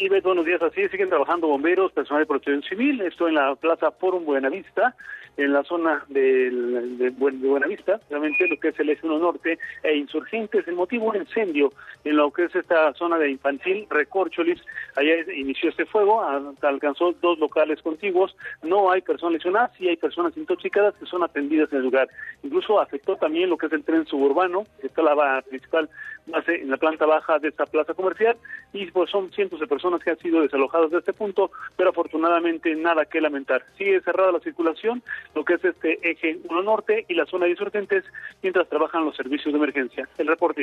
Y buenos días, así siguen trabajando bomberos, personal de protección civil, esto en la Plaza Forum Buenavista, en la zona del, de, Buenavista, realmente lo que es el eje 1 norte e insurgentes. El motivo, un incendio en lo que es esta zona de infantil, Recorcholis. Allá inició este fuego, alcanzó dos locales contiguos. No hay personas lesionadas, sí hay personas intoxicadas que son atendidas en el lugar. Incluso afectó también lo que es el tren suburbano, que está la principal base en la planta baja de esta plaza comercial. Y pues son cientos de personas que han sido desalojadas de este punto, pero afortunadamente nada que lamentar. Sigue cerrada la circulación lo que es este eje 1 norte y la zona de insurgentes mientras trabajan los servicios de emergencia. El reporte.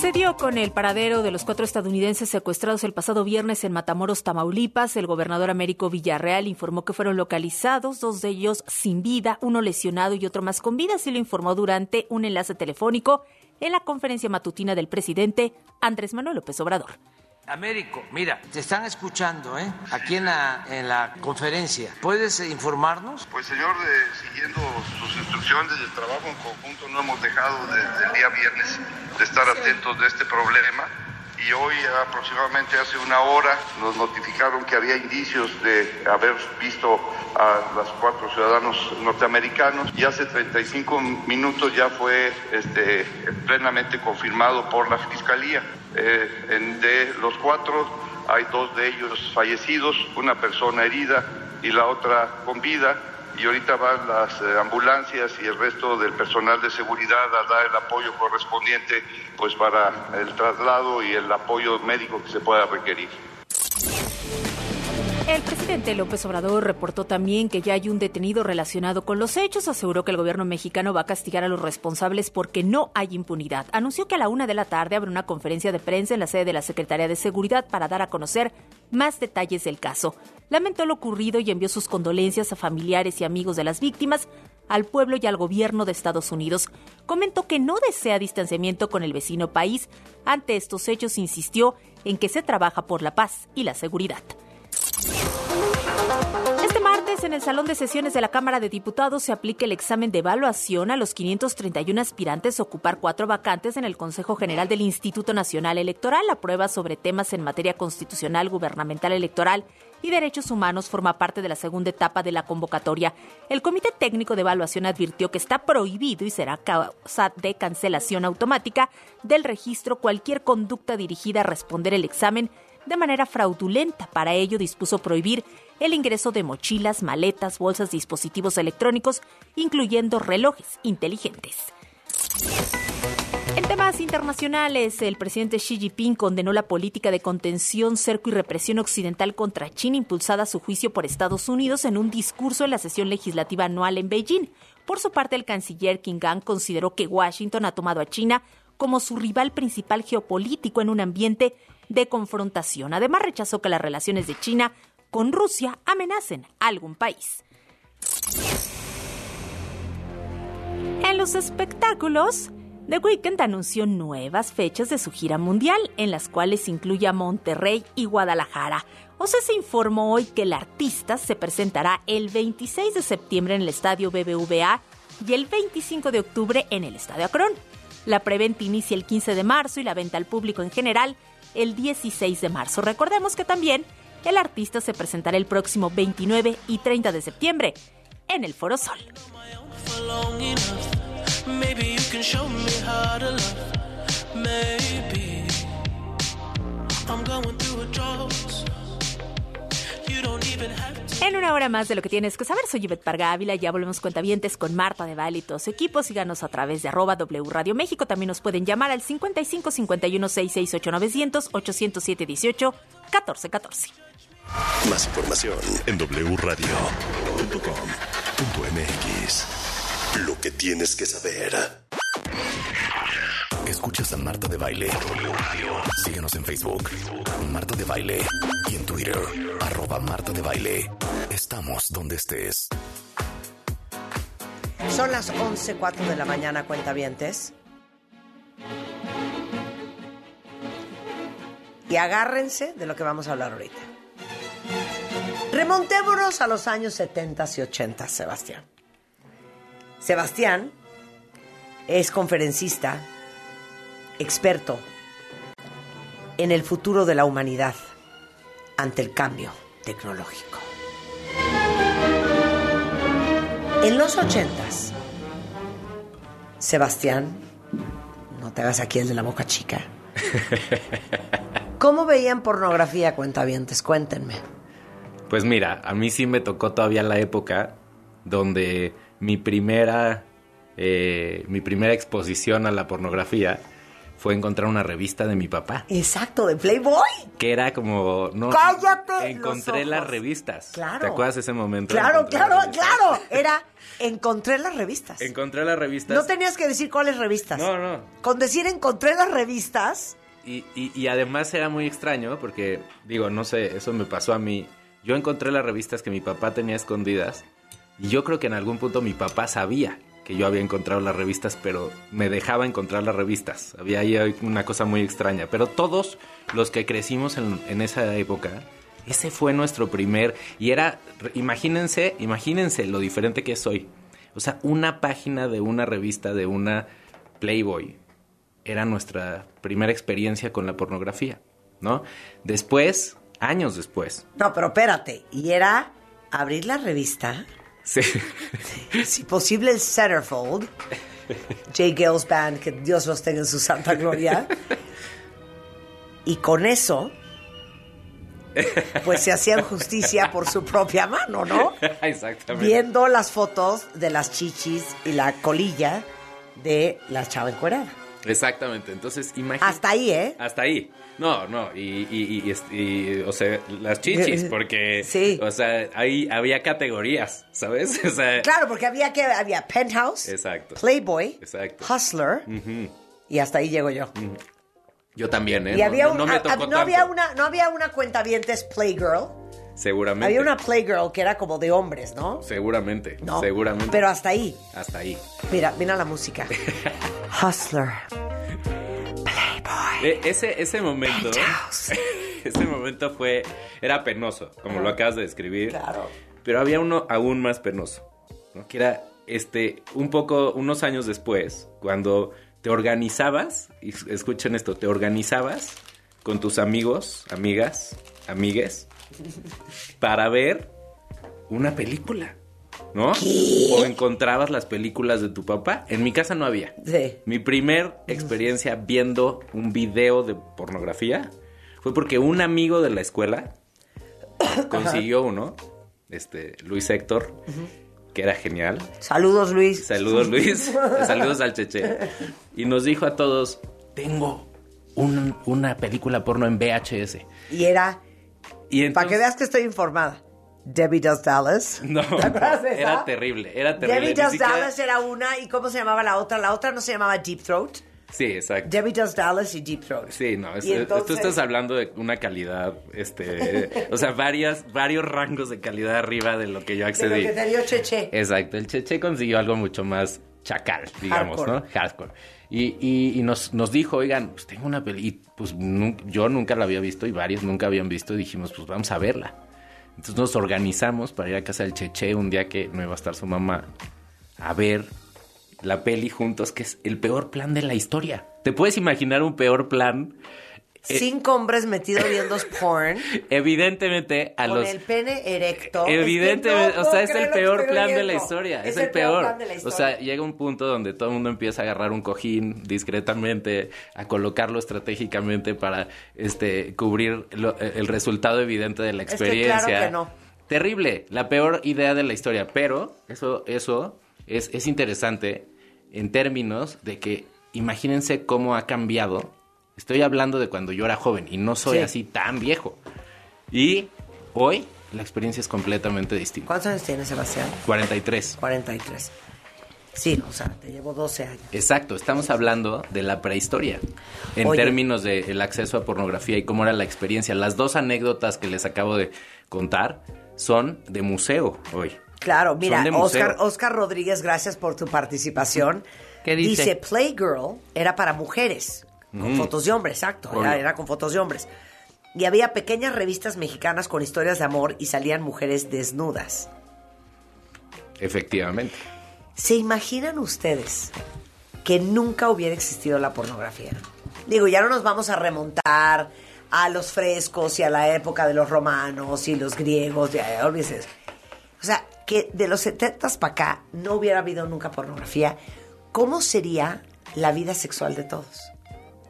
Se dio con el paradero de los cuatro estadounidenses secuestrados el pasado viernes en Matamoros, Tamaulipas. El gobernador Américo Villarreal informó que fueron localizados, dos de ellos sin vida, uno lesionado y otro más con vida. Así lo informó durante un enlace telefónico en la conferencia matutina del presidente Andrés Manuel López Obrador. Américo, mira, te están escuchando ¿eh? aquí en la, en la conferencia. ¿Puedes informarnos? Pues señor, eh, siguiendo sus instrucciones del trabajo en conjunto, no hemos dejado desde el día viernes de estar atentos de este problema y hoy aproximadamente hace una hora nos notificaron que había indicios de haber visto a los cuatro ciudadanos norteamericanos y hace 35 minutos ya fue este, plenamente confirmado por la Fiscalía. Eh, de los cuatro hay dos de ellos fallecidos, una persona herida y la otra con vida y ahorita van las eh, ambulancias y el resto del personal de seguridad a dar el apoyo correspondiente pues para el traslado y el apoyo médico que se pueda requerir. El presidente López Obrador reportó también que ya hay un detenido relacionado con los hechos. Aseguró que el gobierno mexicano va a castigar a los responsables porque no hay impunidad. Anunció que a la una de la tarde habrá una conferencia de prensa en la sede de la Secretaría de Seguridad para dar a conocer más detalles del caso. Lamentó lo ocurrido y envió sus condolencias a familiares y amigos de las víctimas, al pueblo y al gobierno de Estados Unidos. Comentó que no desea distanciamiento con el vecino país. Ante estos hechos insistió en que se trabaja por la paz y la seguridad. Este martes, en el Salón de Sesiones de la Cámara de Diputados, se aplica el examen de evaluación a los 531 aspirantes a ocupar cuatro vacantes en el Consejo General del Instituto Nacional Electoral. La prueba sobre temas en materia constitucional, gubernamental, electoral y derechos humanos forma parte de la segunda etapa de la convocatoria. El Comité Técnico de Evaluación advirtió que está prohibido y será causa de cancelación automática del registro cualquier conducta dirigida a responder el examen de manera fraudulenta. Para ello dispuso prohibir el ingreso de mochilas, maletas, bolsas, dispositivos electrónicos, incluyendo relojes inteligentes. En temas internacionales, el presidente Xi Jinping condenó la política de contención, cerco y represión occidental contra China impulsada a su juicio por Estados Unidos en un discurso en la sesión legislativa anual en Beijing. Por su parte, el canciller Qin Gang consideró que Washington ha tomado a China como su rival principal geopolítico en un ambiente de confrontación. Además, rechazó que las relaciones de China con Rusia amenacen a algún país. En los espectáculos, The Weeknd anunció nuevas fechas de su gira mundial, en las cuales incluye a Monterrey y Guadalajara. O sea, se informó hoy que el artista se presentará el 26 de septiembre en el Estadio BBVA y el 25 de octubre en el Estadio Akron. La preventa inicia el 15 de marzo y la venta al público en general el 16 de marzo. Recordemos que también el artista se presentará el próximo 29 y 30 de septiembre en el Foro Sol. En una hora más de lo que tienes que saber, soy Yvette Parga Ávila. Ya volvemos cuentavientes con Marta de Valle y todo su equipo. Síganos a través de arroba W Radio México. También nos pueden llamar al 55 51 668 900 807 18 14 14. Más información en wradio.com.mx. Lo que tienes que saber. Escuchas a Marta de Baile. Síguenos en Facebook, Marta de Baile. Y en Twitter, arroba Marta de Baile. Estamos donde estés. Son las 11.04 de la mañana, cuentavientes. Y agárrense de lo que vamos a hablar ahorita. Remontémonos a los años 70 y 80, Sebastián. Sebastián es conferencista, experto en el futuro de la humanidad ante el cambio tecnológico. En los ochentas, Sebastián, no te hagas aquí el de la boca chica. ¿Cómo veían pornografía, cuentavientes? Cuéntenme. Pues mira, a mí sí me tocó todavía la época donde mi primera, eh, mi primera exposición a la pornografía fue encontrar una revista de mi papá. Exacto, de Playboy. Que era como... No, ¡Cállate Encontré las revistas. Claro. ¿Te acuerdas ese momento? Claro, claro, claro. Era, encontré las revistas. Encontré las revistas. No tenías que decir cuáles revistas. No, no. Con decir encontré las revistas, Y, y- y además era muy extraño porque, digo, no sé, eso me pasó a mí. Yo encontré las revistas que mi papá tenía escondidas y yo creo que en algún punto mi papá sabía que yo había encontrado las revistas, pero me dejaba encontrar las revistas. Había ahí una cosa muy extraña. Pero todos los que crecimos en, en esa época, ese fue nuestro primer... Y era, imagínense, imagínense lo diferente que es hoy. O sea, una página de una revista, de una Playboy, era nuestra primera experiencia con la pornografía, ¿no? Después, años después, No, pero espérate. Y era abrir la revista, sí, si posible el Centerfold, J. Gales Band, que Dios los tenga en su santa gloria. Y con eso, pues se hacían justicia por su propia mano, ¿no? exactamente. Viendo las fotos de las chichis y la colilla de la chava encuerada. Exactamente, entonces imagínate. Hasta ahí, ¿eh? Hasta ahí. No, no, y, y, y, o sea, las chichis, porque, Sí. o sea, ahí había categorías, ¿sabes? O sea, Claro, porque había que había Penthouse, Exacto. Playboy, Exacto. Hustler, y hasta ahí llego yo. yo también, ¿eh? Y No- había no, un- no me a- a- tocó no había una no había una cuentavientes Playgirl, Seguramente. había una Playgirl que era como de hombres, ¿no? Seguramente, No, seguramente. Pero hasta ahí. Hasta ahí. Mira, mira la música. Hustler. E- ese, ese momento, ese momento fue, era penoso, como lo acabas de describir. Claro. Pero había uno aún más penoso, ¿no? Que era, este, un poco, unos años después, cuando te organizabas, y escuchen esto, te organizabas con tus amigos, amigas, amigues, para ver una película, ¿no? O encontrabas las películas de tu papá. En mi casa no había. Sí. Mi primer experiencia viendo un video de pornografía fue porque un amigo de la escuela consiguió uno, este, Luis Héctor, que era genial. Saludos, Luis. Saludos Luis, saludos al Cheche. Y nos dijo a todos, tengo un- una película porno en VHS. Y era Y entonces, para que veas que estoy informada. Debbie Does Dallas. No, era terrible, era terrible. Debbie Does siquiera- Dallas era una y cómo se llamaba la otra. La otra no se llamaba Deep Throat. Sí, exacto. Debbie Does Dallas y Deep Throat. Sí, no, es- entonces- tú estás hablando de una calidad, este, o sea, varias, varios rangos de calidad arriba de lo que yo De lo accedí. que te dio Cheche. Exacto, el Cheche consiguió algo mucho más chacal, digamos, Hardcore. ¿no? Hardcore. Y, y, y nos, nos dijo, oigan, pues tengo una peli, y pues yo nunca la había visto y varios nunca habían visto y dijimos, pues vamos a verla. Entonces nos organizamos para ir a casa del Cheche un día que no iba a estar su mamá a ver la peli juntos, que es el peor plan de la historia. ¿Te puedes imaginar un peor plan? Eh, Cinco hombres metidos viendo porn Evidentemente a con los... el pene erecto. Evidentemente, Es que no o sea, es el peor plan de la historia. Es, Es el, el peor plan de la O historia. sea, llega un punto donde todo el mundo empieza a agarrar un cojín discretamente, a colocarlo estratégicamente para este cubrir lo- el resultado evidente de la Es que experiencia. claro que no. Terrible, la peor idea de la historia. Pero eso, eso es, es interesante en términos de que imagínense cómo ha cambiado. Estoy hablando de cuando yo era joven y no soy Sí. así tan viejo. Y hoy la experiencia es completamente distinta. ¿Cuántos años tienes, Sebastián? 43. 43. Sí, o sea, te llevo 12 años. Exacto, estamos hablando de la prehistoria en Oye. términos del acceso a pornografía y cómo era la experiencia. Las dos anécdotas que les acabo de contar son de museo hoy. Claro, mira, de. Oscar, Oscar Rodríguez, gracias por tu participación. ¿Qué dice? Playgirl era para mujeres, con Mm. fotos de hombres, exacto, era, con fotos de hombres. Y había pequeñas revistas mexicanas con historias de amor y salían mujeres desnudas. Efectivamente. ¿Se imaginan ustedes que nunca hubiera existido la pornografía? Digo, ya no nos vamos a remontar a los frescos y a la época de los romanos y los griegos, ya, olvídese. O sea, que de los 70 para acá no hubiera habido nunca pornografía, ¿cómo sería la vida sexual de todos?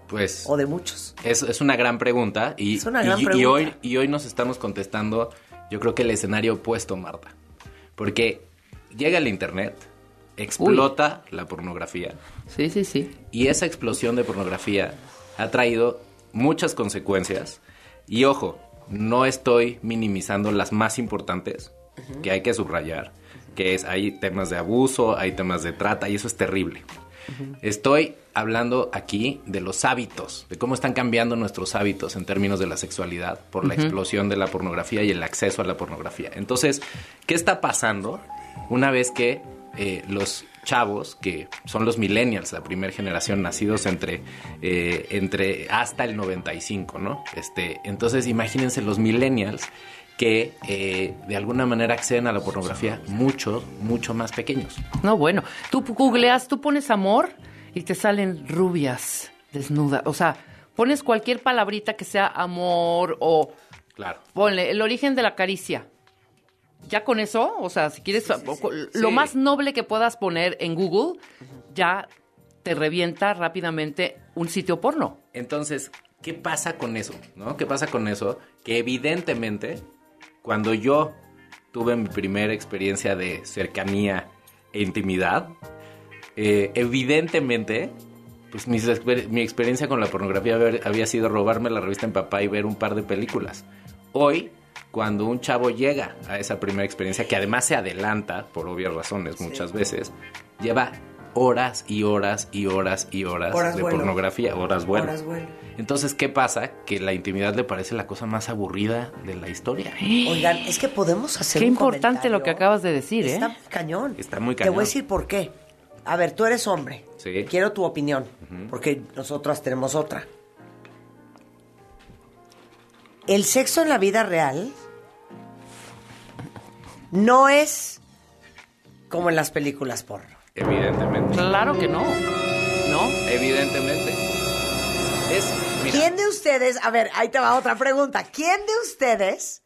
Pues O de muchos. es, es una gran pregunta y, Es una gran y- hoy, y hoy nos estamos contestando, yo creo que el escenario opuesto, Marta. Porque llega el Internet, explota la pornografía Sí, sí, sí. y esa explosión de pornografía ha traído muchas consecuencias. Y ojo, no estoy minimizando las más importantes que hay que subrayar, que es hay temas de abuso, hay temas de trata y eso es terrible. Estoy hablando aquí de los hábitos, de cómo están cambiando nuestros hábitos en términos de la sexualidad por la explosión de la pornografía y el acceso a la pornografía. Entonces, ¿qué está pasando una vez que eh, los chavos, que son los millennials, la primera generación, nacidos entre, eh, entre hasta el 95, ¿no? Este, entonces, imagínense los millennials que eh, de alguna manera acceden a la pornografía mucho, mucho más pequeños. No, bueno, tú googleas, tú pones amor y te salen rubias, desnudas. O sea, pones cualquier palabrita que sea amor o Claro. ponle el origen de la caricia. Ya con eso, o sea, si quieres lo Sí. más noble que puedas poner en Google, ya te revienta rápidamente un sitio porno. Entonces, ¿qué pasa con eso? ¿No? ¿Qué pasa con eso? Que evidentemente, cuando yo tuve mi primera experiencia de cercanía e intimidad, eh, evidentemente, pues mis mi experiencia con la pornografía había sido robarme la revista en papá y ver un par de películas. Hoy, cuando un chavo llega a esa primera experiencia, que además se adelanta, por obvias razones muchas veces, lleva horas y horas y horas y horas, Horas de vuelo. pornografía, horas vuelo. Horas vuelo. Entonces, ¿qué pasa? Que la intimidad le parece la cosa más aburrida de la historia. Oigan, es que podemos hacer Qué un importante lo que comentario. acabas de decir, ¿eh? Está cañón. Está muy Te cañón. voy a decir por qué. A ver, tú eres hombre. Sí. Quiero tu opinión, porque nosotras tenemos otra. El sexo en la vida real no es como en las películas porno. Evidentemente. Claro que no. ¿No? Evidentemente. Es, mira, ¿Quién de ustedes, a ver, ahí te va otra pregunta. ¿Quién de ustedes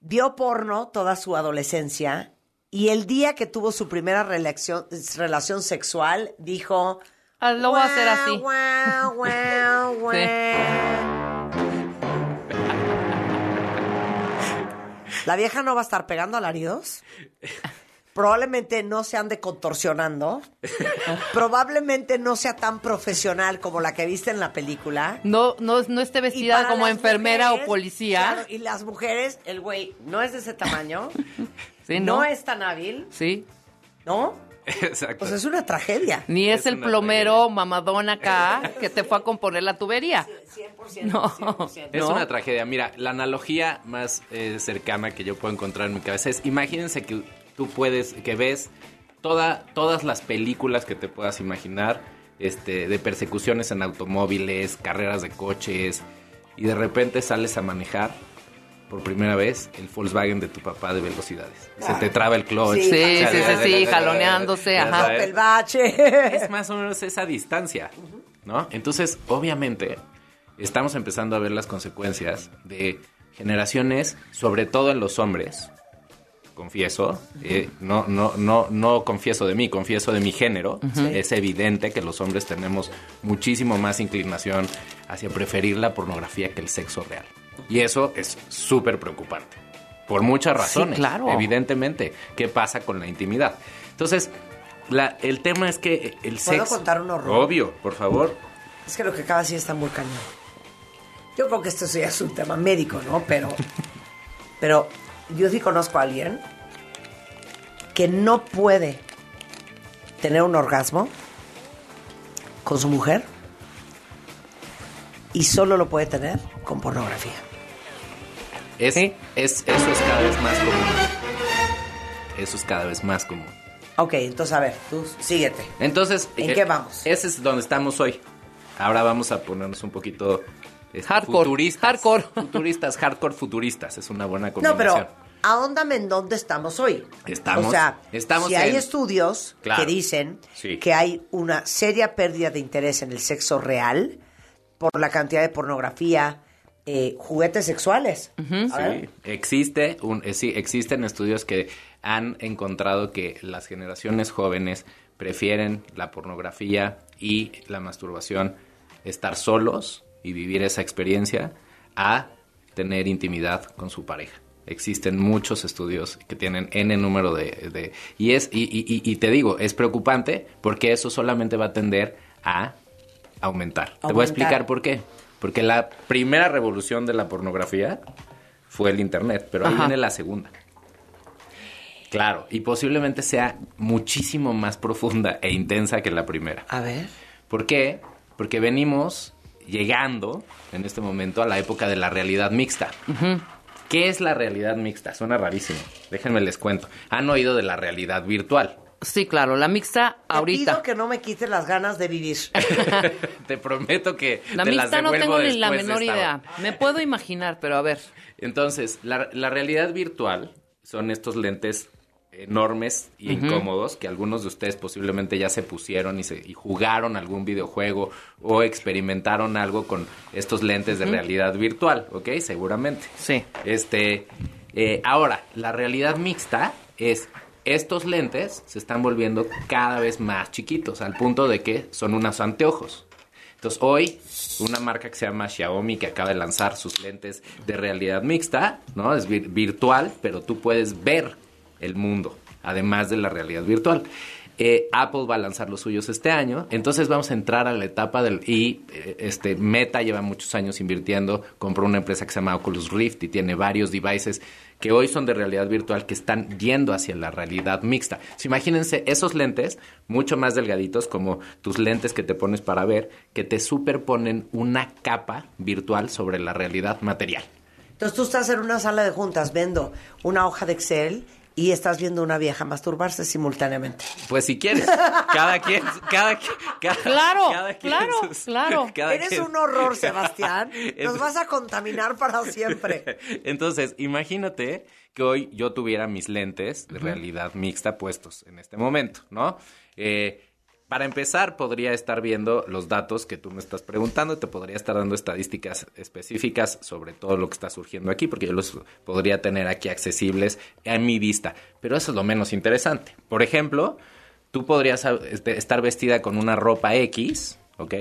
vio porno toda su adolescencia y el día que tuvo su primera relación, relación sexual dijo... Ah, lo voy a hacer así. Guau, guau, guau, La vieja no va a estar pegando alaridos. Probablemente no se ande contorsionando. Probablemente no sea tan profesional como la que viste en la película. No, no, no esté vestida como enfermera mujeres, o policía. claro, y las mujeres, el güey no es de ese tamaño, Sí, no. ¿no? es tan hábil, Sí. ¿no? exacto. Pues es una tragedia. Ni es, Es el plomero mamadón acá que te fue a componer la tubería. 100%. No. 100%. Es ¿no? una tragedia. Mira, la analogía más eh, cercana que yo puedo encontrar en mi cabeza es, imagínense que tú puedes, que ves toda, todas las películas que te puedas imaginar, este, de persecuciones en automóviles, carreras de coches, y de repente sales a manejar por primera vez el Volkswagen de tu papá de velocidades. Se te traba el clutch. Sí, Sí, sí, sí, sí, jaloneándose, ajá. El bache. es más o menos esa distancia, ¿no? Entonces, obviamente, estamos empezando a ver las consecuencias de generaciones, sobre todo en los hombres, confieso, eh, no, no, no, no confieso de mí, confieso de mi género. Es evidente que los hombres tenemos muchísimo más inclinación hacia preferir la pornografía que el sexo real. Y eso es súper preocupante. Por muchas razones. claro. Evidentemente. ¿Qué pasa con la intimidad? Entonces, la- el tema es que el ¿Puedo sexo. contar un horror? Obvio, por favor. Es que lo que acaba de decir está muy cañón. Yo creo que esto sí es un tema médico, ¿no? Pero, pero yo sí conozco a alguien que no puede tener un orgasmo con su mujer y solo lo puede tener con pornografía. Es, Sí. es, eso es cada vez más común. Eso es cada vez más común. Ok, entonces a ver, tú síguete. Entonces, ¿En eh, qué vamos? Ese es donde estamos hoy. Ahora vamos a ponernos un poquito este, Hardcore, futuristas. hardcore. Futuristas, hardcore futuristas. Es una buena No, combinación. pero ahóndame en dónde estamos hoy. Estamos- O sea, estamos si hay estudios Claro. que dicen Sí. que hay una seria pérdida de interés en el sexo real por la cantidad de pornografía, eh, juguetes sexuales. Sí, existe un, eh, sí, existen estudios que han encontrado que las generaciones jóvenes prefieren la pornografía y la masturbación, estar solos y vivir esa experiencia, a tener intimidad con su pareja. Existen muchos estudios que tienen N número de... de- y, es, y, y- te digo, es preocupante porque eso solamente va a tender a aumentar. Te voy a Aumentar. explicar por qué. Porque la primera revolución de la pornografía fue el Internet, pero ahí Ajá. viene la segunda. Claro, y posiblemente sea muchísimo más profunda e intensa que la primera. A ver. ¿Por qué? Porque venimos llegando en este momento a la época de la realidad mixta. ¿Qué es la realidad mixta? Suena rarísimo. Déjenme les cuento. Han oído de la realidad virtual. Sí, claro, la mixta Te ahorita. pido que no me quites las ganas de vivir. Te prometo que La te las mixta no tengo ni la menor idea. Me puedo imaginar, pero a ver. Entonces, la, la realidad virtual son estos lentes enormes y incómodos que algunos de ustedes posiblemente ya se pusieron y, se, y jugaron algún videojuego o experimentaron algo con estos lentes de realidad virtual, ¿ok? Seguramente. Sí. Este, eh, ahora, la realidad mixta es estos lentes se están volviendo cada vez más chiquitos, al punto de que son unos anteojos. Entonces, hoy, una marca que se llama Xiaomi, que acaba de lanzar sus lentes de realidad mixta, ¿no? Es vir- virtual, pero tú puedes ver el mundo, además de la realidad virtual. Eh, Apple va a lanzar los suyos este año, entonces vamos a entrar a la etapa del... Y eh, este Meta lleva muchos años invirtiendo, compró una empresa que se llama Oculus Rift y tiene varios devices que hoy son de realidad virtual que están yendo hacia la realidad mixta. Imagínense esos lentes, mucho más delgaditos, como tus lentes que te pones para ver, que te superponen una capa virtual sobre la realidad material. Entonces tú estás en una sala de juntas viendo una hoja de Excel y estás viendo una vieja masturbarse simultáneamente. Pues si quieres, cada quien, cada, quien- cada- Claro, cada quien claro, sus- claro. cada Eres quien- un horror, Sebastián. Nos vas a contaminar para siempre. Entonces, imagínate que hoy yo tuviera mis lentes de realidad mixta puestos en este momento, ¿no? Eh, para empezar, podría estar viendo los datos que tú me estás preguntando, te podría estar dando estadísticas específicas sobre todo lo que está surgiendo aquí, porque yo los podría tener aquí accesibles a mi vista. Pero eso es lo menos interesante. Por ejemplo, tú podrías este, estar vestida con una ropa X, ¿ok?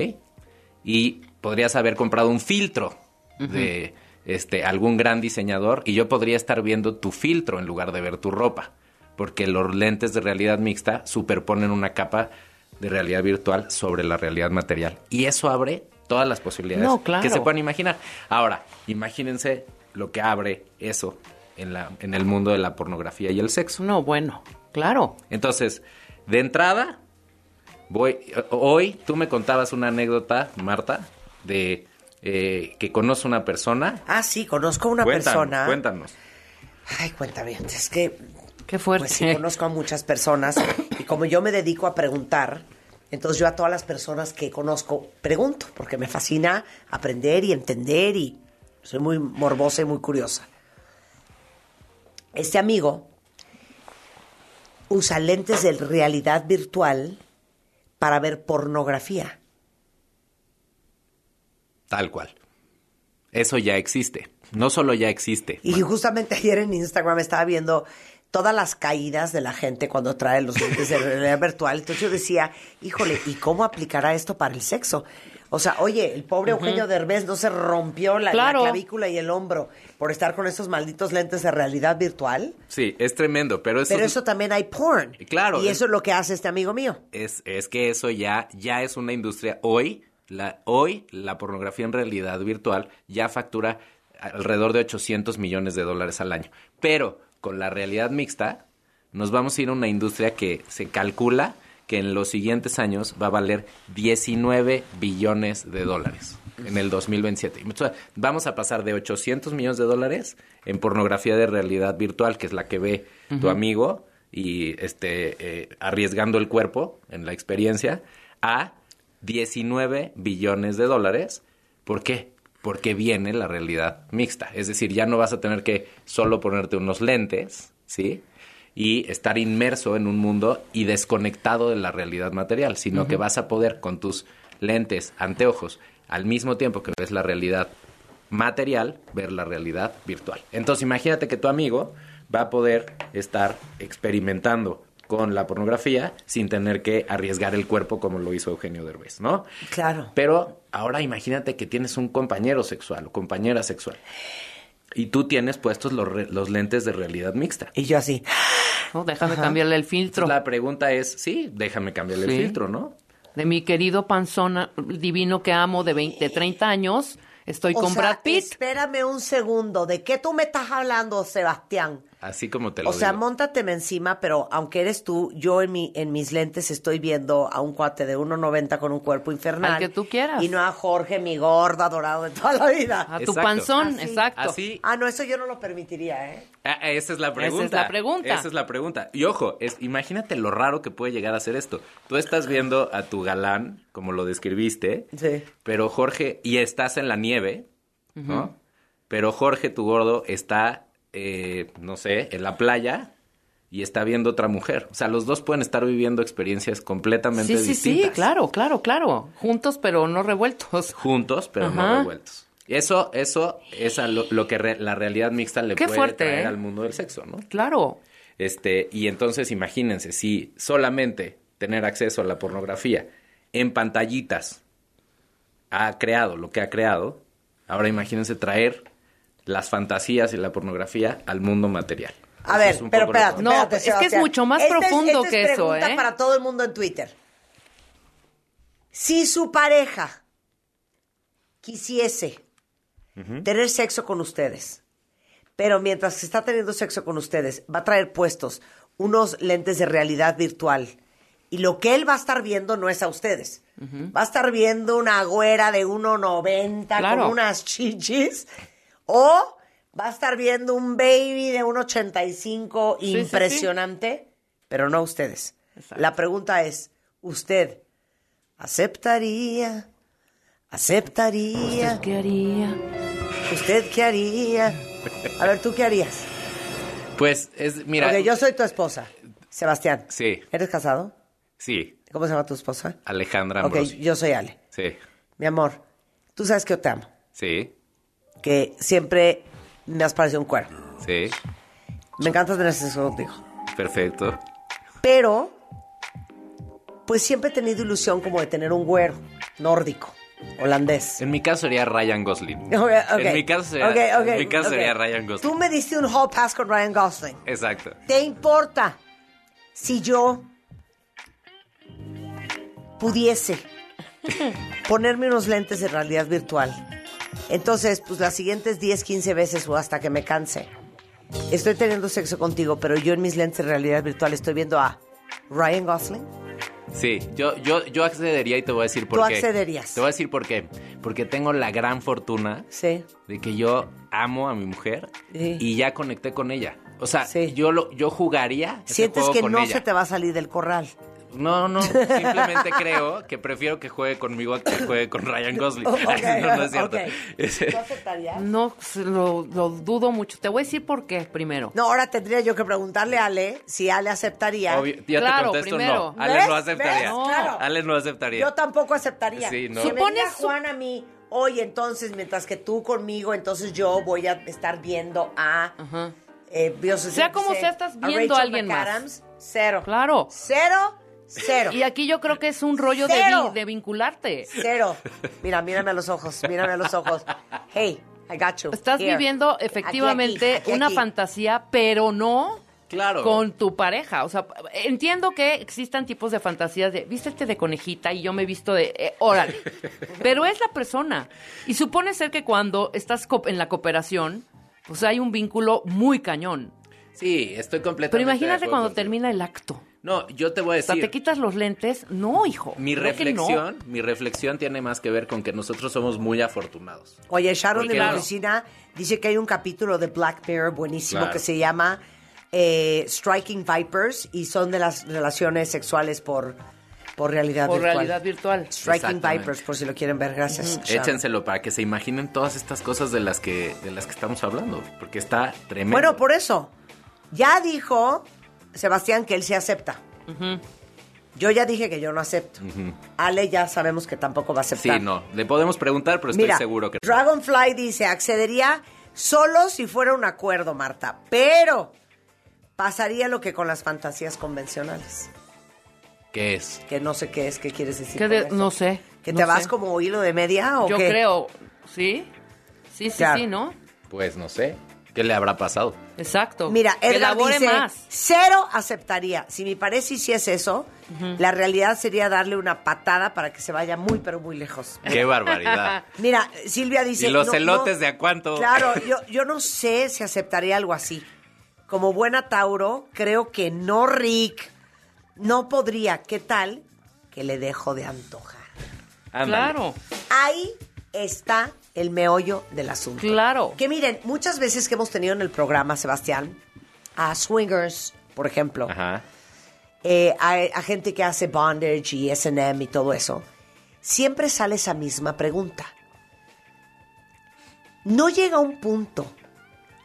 Y podrías haber comprado un filtro de este algún gran diseñador y yo podría estar viendo tu filtro en lugar de ver tu ropa, porque los lentes de realidad mixta superponen una capa de realidad virtual sobre la realidad material y eso abre todas las posibilidades No, claro. que se puedan imaginar. Ahora, imagínense lo que abre eso en la en el mundo de la pornografía y el sexo. No, bueno, claro. Entonces, de entrada, voy. Hoy tú me contabas una anécdota, Marta, de eh, que conoce una persona. Ah, sí, conozco una Cuéntanos, persona. Cuéntanos. Ay, cuéntame, es que Qué fuerte. pues sí conozco a muchas personas y como yo me dedico a preguntar, entonces yo a todas las personas que conozco pregunto, porque me fascina aprender y entender y soy muy morbosa y muy curiosa. Este amigo usa lentes de realidad virtual para ver pornografía. Tal cual. Eso ya existe. No solo ya existe. Y justamente ayer en Instagram estaba viendo todas las caídas de la gente cuando trae los lentes de realidad virtual. Entonces yo decía, híjole, ¿y cómo aplicará esto para el sexo? O sea, oye, el pobre Eugenio Derbez no se rompió la, clavícula y el hombro por estar con esos malditos lentes de realidad virtual. Sí, es tremendo, pero eso, Pero eso también hay porn. Claro, Y es- eso es lo que hace este amigo mío. es, es que eso ya, ya es una industria. Hoy la, hoy la pornografía en realidad virtual ya factura alrededor de 800 millones de dólares al año. Pero con la realidad mixta nos vamos a ir a una industria que se calcula que en los siguientes años va a valer 19 billones de dólares en el 2027. O sea, Vamos a pasar de 800 millones de dólares en pornografía de realidad virtual, que es la que ve tu amigo y este eh, arriesgando el cuerpo en la experiencia, a 19 billones de dólares. ¿Por qué? Porque viene la realidad mixta. Es decir, ya no vas a tener que solo ponerte unos lentes, ¿sí? Y estar inmerso en un mundo y desconectado de la realidad material, sino que vas a poder con tus lentes, anteojos, al mismo tiempo que ves la realidad material, ver la realidad virtual. Entonces imagínate que tu amigo va a poder estar experimentando con la pornografía sin tener que arriesgar el cuerpo como lo hizo Eugenio Derbez, ¿no? Claro. Pero ahora imagínate que tienes un compañero sexual o compañera sexual y tú tienes puestos los, re- los lentes de realidad mixta. Y yo así. No, déjame cambiarle el filtro. Entonces, la pregunta es, sí, déjame cambiarle Sí. el filtro, ¿no? De mi querido panzón divino que amo de 20, de 30 años, estoy O con sea, Brad Pitt. espérame un segundo. ¿De qué tú me estás hablando, Sebastián? Así como te lo O sea, digo. móntateme encima, pero aunque eres tú, yo en, mi, en mis lentes estoy viendo a un cuate de 1.90 con un cuerpo infernal. Al que tú quieras. Y no a Jorge, mi gorda adorado de toda la vida. A tu Exacto. panzón, Así. exacto. Así, Ah, no, eso yo no lo permitiría, ¿eh? Ah, esa es la Esa pregunta. es la pregunta. Esa es la pregunta. Y ojo, es, imagínate lo raro que puede llegar a ser esto. Tú estás viendo a tu galán, como lo describiste, Sí. pero Jorge, y estás en la nieve, ¿no? Pero Jorge, tu gordo, está, eh, no sé, en la playa y está viendo otra mujer. O sea, los dos pueden estar viviendo experiencias completamente Sí, sí, distintas. sí, claro, claro, claro. Juntos pero no revueltos. Juntos, pero no revueltos. Eso, eso es a lo, lo que re- la realidad mixta le Qué puede fuerte, traer ¿eh? al mundo del sexo, ¿no? Claro. Este, y entonces imagínense, si solamente tener acceso a la pornografía en pantallitas ha creado lo que ha creado, ahora imagínense traer las fantasías y la pornografía al mundo material. A Eso ver, es pero espérate, No, espérate, es que es mucho más Esta es- profundo esta que es eso, pregunta ¿eh? para todo el mundo en Twitter. Si su pareja quisiese tener sexo con ustedes, pero mientras está teniendo sexo con ustedes, va a traer puestos unos lentes de realidad virtual y lo que él va a estar viendo no es a ustedes. Va a estar viendo una güera de 1.90 Claro. con unas chichis o va a estar viendo un baby de 1.85 sí, sí. impresionante, pero no ustedes. Exacto. La pregunta es, ¿usted aceptaría? ¿Aceptaría? ¿Qué haría? ¿Usted qué haría? A ver, ¿tú qué harías? Pues es, mira, Ok, yo soy tu esposa, Sebastián. Sí. ¿Eres casado? sí, ¿Cómo se llama tu esposa? Alejandra Ok, Ambrosi. yo soy Ale. Sí, Mi amor, tú sabes que yo te amo. sí, Que siempre me has parecido un cuerno. sí, Me encanta tener sexo contigo. perfecto. Pero, pues siempre he tenido ilusión como de tener un güero nórdico, holandés. En mi caso sería Ryan Gosling. En mi caso sería, en mi caso sería Ryan Gosling. Tú me diste un hall pass con Ryan Gosling. Exacto. ¿Te importa si yo pudiese ponerme unos lentes de realidad virtual? Entonces, pues las siguientes 10, 15 veces o hasta que me canse, estoy teniendo sexo contigo, pero yo en mis lentes de realidad virtual estoy viendo a Ryan Gosling. Sí, yo, yo, yo accedería y te voy a decir por Tú qué. accederías. Te voy a decir por qué. Porque tengo la gran fortuna Sí. de que yo amo a mi mujer Sí. y ya conecté con ella. O sea, Sí. yo lo, yo jugaría. ese Sientes juego que con no ella. se te va a salir del corral. No, no, simplemente creo que prefiero que juegue conmigo a que juegue con Ryan Gosling. No, no es cierto. ok. Ese- ¿Tú aceptarías? No, se- lo, lo dudo mucho. Te voy a decir por qué primero. No, ahora tendría yo que preguntarle a Ale si Ale aceptaría. Obvio, ya Claro, te contesto primero. no. Ale ¿Ves? no aceptaría. Claro. Ale no aceptaría. Yo tampoco aceptaría. Sí, no. Si su- Juan a mí, oye, entonces, mientras que tú conmigo, entonces yo voy a estar viendo a... Ajá. eh, Dios, Sea como sea, estás viendo a alguien más. Cero. Claro. Cero, cero. Y aquí yo creo que es un rollo de, Cero. vi- de vincularte. Cero. Mira, mírame a los ojos, mírame a los ojos. Hey, I got you. Estás Here. viviendo efectivamente aquí, aquí, una aquí. fantasía, pero no Claro. con tu pareja. O sea, entiendo que existan tipos de fantasías de vístete de conejita y yo me he visto de eh, órale. pero es la persona. Y supone ser que cuando estás co- en la cooperación, pues hay un vínculo muy cañón. Sí, estoy completamente. Pero de imagínate acuerdo cuando contigo. termina el acto. No, yo te voy a O sea, decir. te quitas los lentes. No, hijo. Mi no. reflexión, mi reflexión tiene más que ver con que nosotros somos muy afortunados. Oye, Sharon de la oficina dice que hay un capítulo de Black Mirror buenísimo Claro. que se llama eh, Striking Vipers y son de las relaciones sexuales por Por realidad por virtual. realidad virtual. Striking. Vipers, por si lo quieren ver. Gracias. Échenselo para que se imaginen todas estas cosas de las que, de las que estamos hablando, porque está tremendo. Bueno, por eso. Ya dijo Sebastián que él se acepta. Yo ya dije que yo no acepto. Ale ya sabemos que tampoco va a aceptar. Sí, no, le podemos preguntar, pero estoy Mira, seguro que... Dragonfly dice, accedería solo si fuera un acuerdo, Marta, pero pasaría lo que con las fantasías convencionales, ¿Qué es? que no sé qué es, qué quieres decir. ¿Qué con de- eso? no sé. ¿Que no te vas como hilo de media o Yo qué? creo, ¿sí? Sí, sí, Claro. sí, ¿no? Pues no sé. ¿Qué le habrá pasado? Exacto. Mira, Edgar dice, más. cero aceptaría. Si mi pareja hiciese eso, la realidad sería darle una patada para que se vaya muy, pero muy lejos. ¡Qué barbaridad! Mira, Silvia dice... ¿Y los no- elotes no- de a cuánto? Claro, yo, yo no sé si aceptaría algo así. Como buena Tauro, creo que no, Rick. No podría. ¿Qué tal que le dejo de antojar? Ándale. Claro, Ahí está el meollo del asunto. claro. Que miren, muchas veces que hemos tenido en el programa, Sebastián, a swingers, por ejemplo, Ajá. eh, a, a gente que hace bondage y SM y todo eso, siempre sale esa misma pregunta. No llega un punto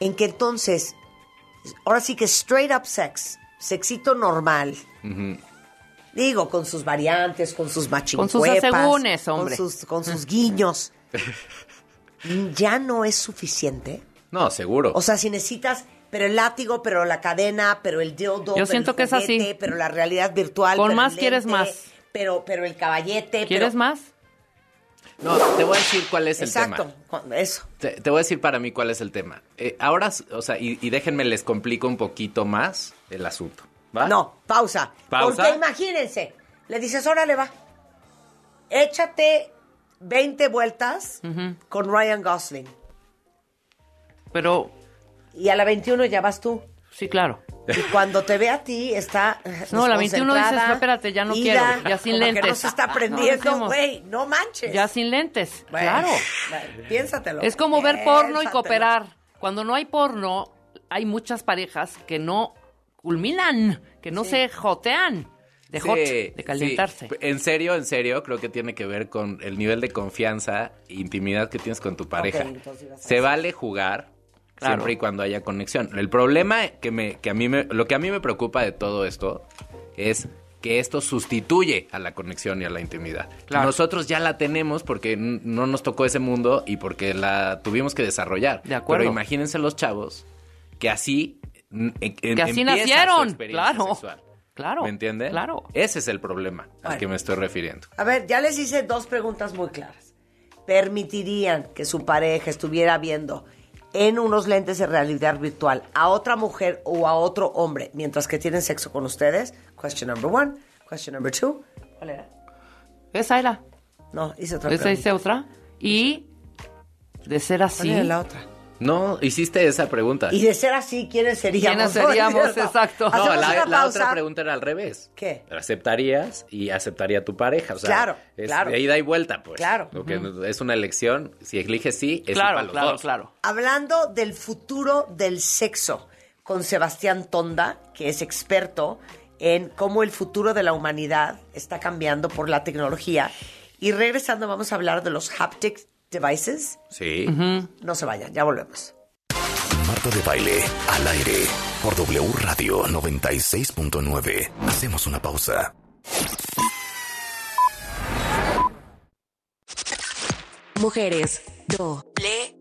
en que entonces, ahora sí que straight up sex, sexito normal, digo, con sus variantes, con sus machincuepas, Con sus asegúnes, hombre. Con sus, con sus guiños, ya no es suficiente. No, seguro. O sea, si necesitas, pero el látigo, pero la cadena, pero el dildo, pero siento el que es así. juguete, pero la realidad virtual. Con pero más el quieres más. Pero, pero el caballete. ¿Quieres pero- más? no, te voy a decir cuál es el Exacto, tema. con- eso. Te, te voy a decir para mí cuál es el tema. Eh, ahora, o sea, y, y déjenme les complico un poquito más el asunto. ¿va? No, pausa. ¿Pausa? Porque imagínense, le dices, órale, va. Échate 20 vueltas con Ryan Gosling. Pero, Y a la 21 ya vas tú. sí, claro. Y cuando te ve a ti, está. No, la 21 dices, espérate, ya no quiero, ya sin que lentes. no se está No, prendiendo, decimos. güey, no manches. Ya sin lentes, Bueno, claro. bueno, piénsatelo. Es como ver porno y cooperar. Cuando no hay porno, hay muchas parejas que no culminan, que no se jotean. De hot, Sí, de calentarse. sí. En serio, en serio, creo que tiene que ver con el nivel de confianza e intimidad que tienes con tu pareja. entonces Se vale jugar Claro. siempre y cuando haya conexión. El problema que me, que a mí me, lo que a mí me preocupa de todo esto es que esto sustituye a la conexión y a la intimidad. Claro. Nosotros ya la tenemos porque no nos tocó ese mundo y porque la tuvimos que desarrollar. De acuerdo. Pero imagínense los chavos que así en- Que así nacieron, claro. sexual. Claro. ¿Me entienden? Claro. Ese es el problema al Bueno. que me estoy refiriendo. A ver, ya les hice dos preguntas muy claras. ¿Permitirían que su pareja estuviera viendo en unos lentes de realidad virtual a otra mujer o a otro hombre mientras que tienen sexo con ustedes? Question number one. Question number two. ¿Cuál era? Esa era. No, hice otra Esa pregunta. hice otra. Y de ser ¿Cuál así. era la otra? No, hiciste esa pregunta. Y de ser así, ¿quiénes seríamos? ¿Quiénes seríamos? Exacto. No, la, otra pregunta era al revés. ¿Qué? ¿Aceptarías y aceptaría tu pareja? O sea, Claro, es claro. de ida y vuelta, pues. Claro. Lo que es una elección. Si eliges sí, es Claro, para los claro, dos. claro. Hablando del futuro del sexo con Sebastián Tonda, que es experto en cómo el futuro de la humanidad está cambiando por la tecnología. Y regresando vamos a hablar de los haptic devices. Sí. No se vayan, ya volvemos. Marta de Baile, al aire, por W Radio 96.9. Hacemos una pausa. Mujeres. W.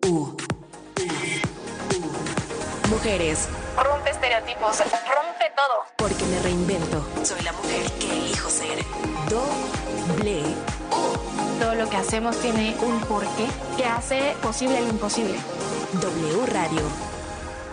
Mujeres. Rompe estereotipos, rompe todo. Porque me reinvento. Soy la mujer que elijo ser. Doble. Todo lo que hacemos tiene un porqué que hace posible lo imposible. W Radio.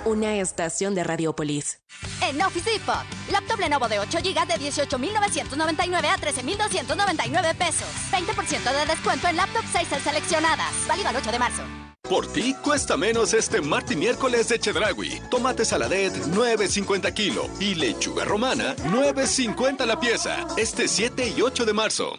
Una estación de Radiopolis. En Office Depot, laptop Lenovo de 8 GB de 18.999 a 13.299 pesos. 20% de descuento en laptop 6 seleccionadas. Válido el 8 de marzo. Por ti cuesta menos este martes y miércoles de Chedragui. Tomate saladet 9.50 kilo y lechuga romana 9.50 la pieza. Este 7 y 8 de marzo.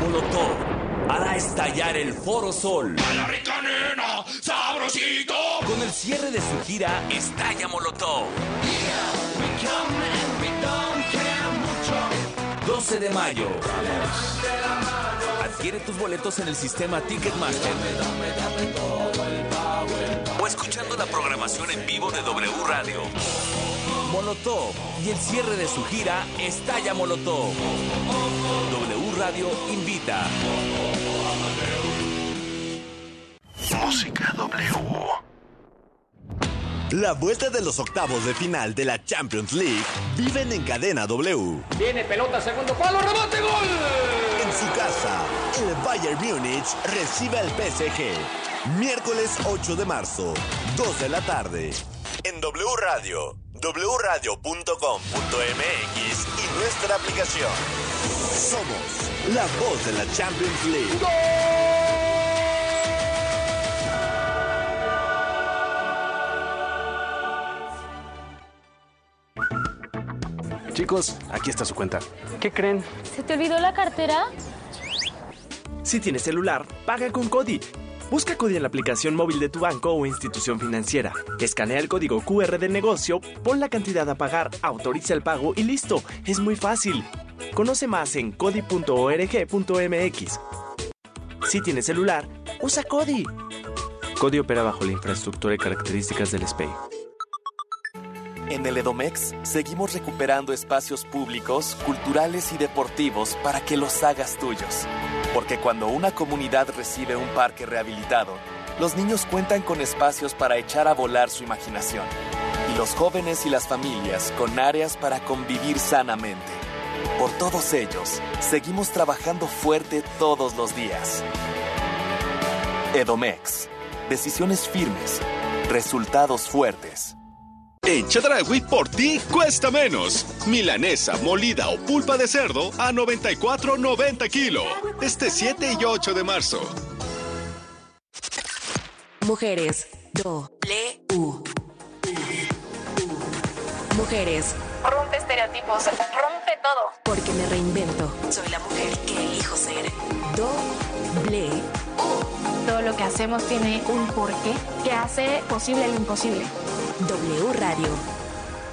Molotov hará estallar el Foro Sol. ¡A la rica nena, sabrosito! Con el cierre de su gira Estalla Molotov. 12 de mayo. Adquiere tus boletos en el sistema Ticketmaster. O escuchando la programación en vivo de W Radio. Molotov y el cierre de su gira Estalla Molotov. W Radio invita. Música W. La vuelta de los octavos de final de la Champions League viven en cadena W. Viene pelota, segundo palo, rebote, gol. En su casa, el Bayern Múnich recibe al PSG. Miércoles 8 de marzo, 2 de la tarde. En W Radio, wradio.com.mx y nuestra aplicación. Somos la voz de la Champions League. Chicos, aquí está su cuenta. ¿Qué creen? ¿Se te olvidó la cartera? Si tienes celular, paga con Cody. Busca Cody en la aplicación móvil de tu banco o institución financiera. Escanea el código QR del negocio, pon la cantidad a pagar, autoriza el pago y listo. Es muy fácil. Conoce más en cody.org.mx. Si tienes celular, usa Cody. Cody opera bajo la infraestructura y características del SPEI. En el Edomex seguimos recuperando espacios públicos, culturales y deportivos para que los hagas tuyos. Porque cuando una comunidad recibe un parque rehabilitado, los niños cuentan con espacios para echar a volar su imaginación. Y los jóvenes y las familias con áreas para convivir sanamente. Por todos ellos, seguimos trabajando fuerte todos los días. Edomex. Decisiones firmes. Resultados fuertes. En Chedragui por ti cuesta menos. Milanesa, molida o pulpa de cerdo a 94.90 kilo. Este 7 y 8 de marzo. Mujeres. Do. Le. U. Mujeres. Rompe estereotipos. Rompe todo. Porque me reinvento. Soy la mujer que elijo ser. Doble. Todo lo que hacemos tiene un porqué que hace posible lo imposible. W Radio.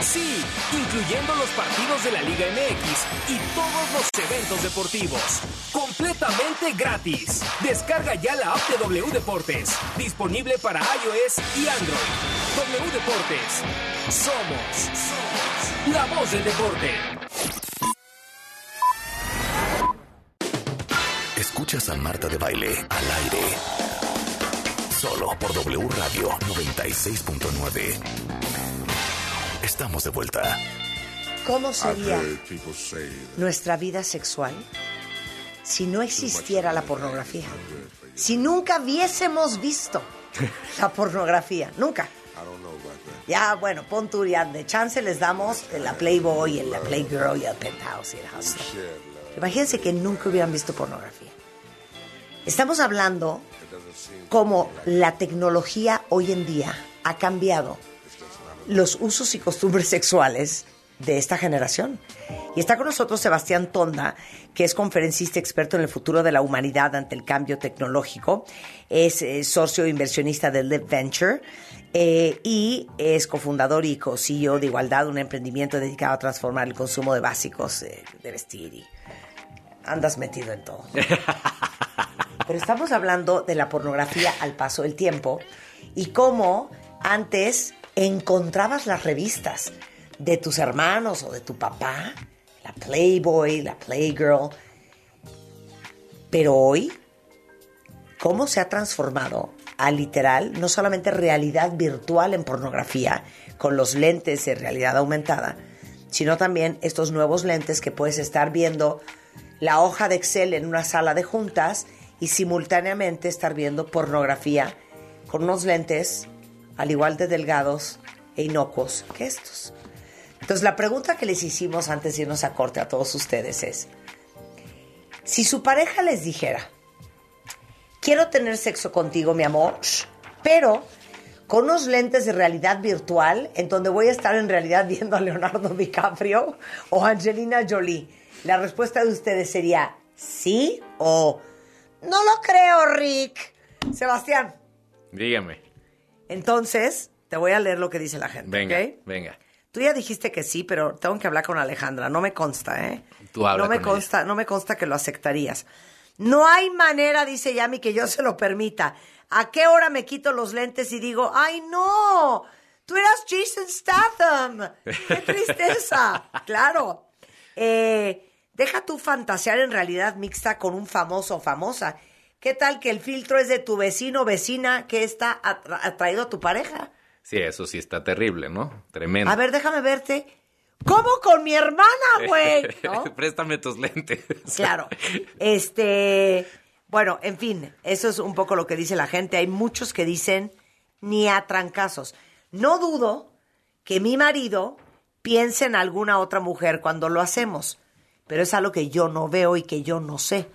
Sí, incluyendo los partidos de la Liga MX y todos los eventos deportivos. Completamente gratis. Descarga ya la app de W Deportes. Disponible para iOS y Android. W Deportes. Somos, somos la voz del deporte. Escuchas a Marta de Baile al aire. Solo por W Radio 96.9. Estamos de vuelta. ¿Cómo sería nuestra vida sexual si no existiera la pornografía? Si nunca hubiésemos visto la pornografía, nunca. Ya, bueno, pon tú ya de chance les damos la Playboy, la Playgirl y el Penthouse y el Hustler. Imagínense que nunca hubieran visto pornografía. Estamos hablando cómo la tecnología hoy en día ha cambiado los usos y costumbres sexuales de esta generación. Y está con nosotros Sebastián Tonda, que es conferencista experto en el futuro de la humanidad ante el cambio tecnológico. Es eh, socio inversionista de Live Venture eh, y es cofundador y co-CEO de Igualdad, un emprendimiento dedicado a transformar el consumo de básicos eh, de vestir. Y andas metido en todo. Pero estamos hablando de la pornografía al paso del tiempo y cómo antes encontrabas las revistas de tus hermanos o de tu papá, la Playboy, la Playgirl. Pero hoy, ¿cómo se ha transformado a literal, no solamente realidad virtual en pornografía, con los lentes de realidad aumentada, sino también estos nuevos lentes que puedes estar viendo la hoja de Excel en una sala de juntas y simultáneamente estar viendo pornografía con unos lentes al igual de delgados e inocuos que estos. Entonces la pregunta que les hicimos antes de irnos a corte a todos ustedes es, si su pareja les dijera, quiero tener sexo contigo, mi amor, pero con unos lentes de realidad virtual en donde voy a estar en realidad viendo a Leonardo DiCaprio o Angelina Jolie, la respuesta de ustedes sería sí o no lo creo, Rick. Sebastián. Dígame. Entonces, te voy a leer lo que dice la gente. Venga, venga. Tú ya dijiste que sí, pero tengo que hablar con Alejandra. No me consta, ¿eh? Tú habla no me con consta, no me consta que lo aceptarías. No hay manera, dice Yami, que yo se lo permita. ¿A qué hora me quito los lentes y digo, ay no, tú eras Jason Statham? ¡Qué tristeza! claro. Eh, deja tu fantasear en realidad mixta con un famoso o famosa. ¿Qué tal que el filtro es de tu vecino o vecina que está atra- atraído a tu pareja? Sí, eso sí está terrible, ¿no? Tremendo. A ver, déjame verte. ¿Cómo con mi hermana, güey? ¿No? Préstame tus lentes. Claro. Este, bueno, en fin, eso es un poco lo que dice la gente. Hay muchos que dicen ni a trancazos. No dudo que mi marido piense en alguna otra mujer cuando lo hacemos, pero es algo que yo no veo y que yo no sé.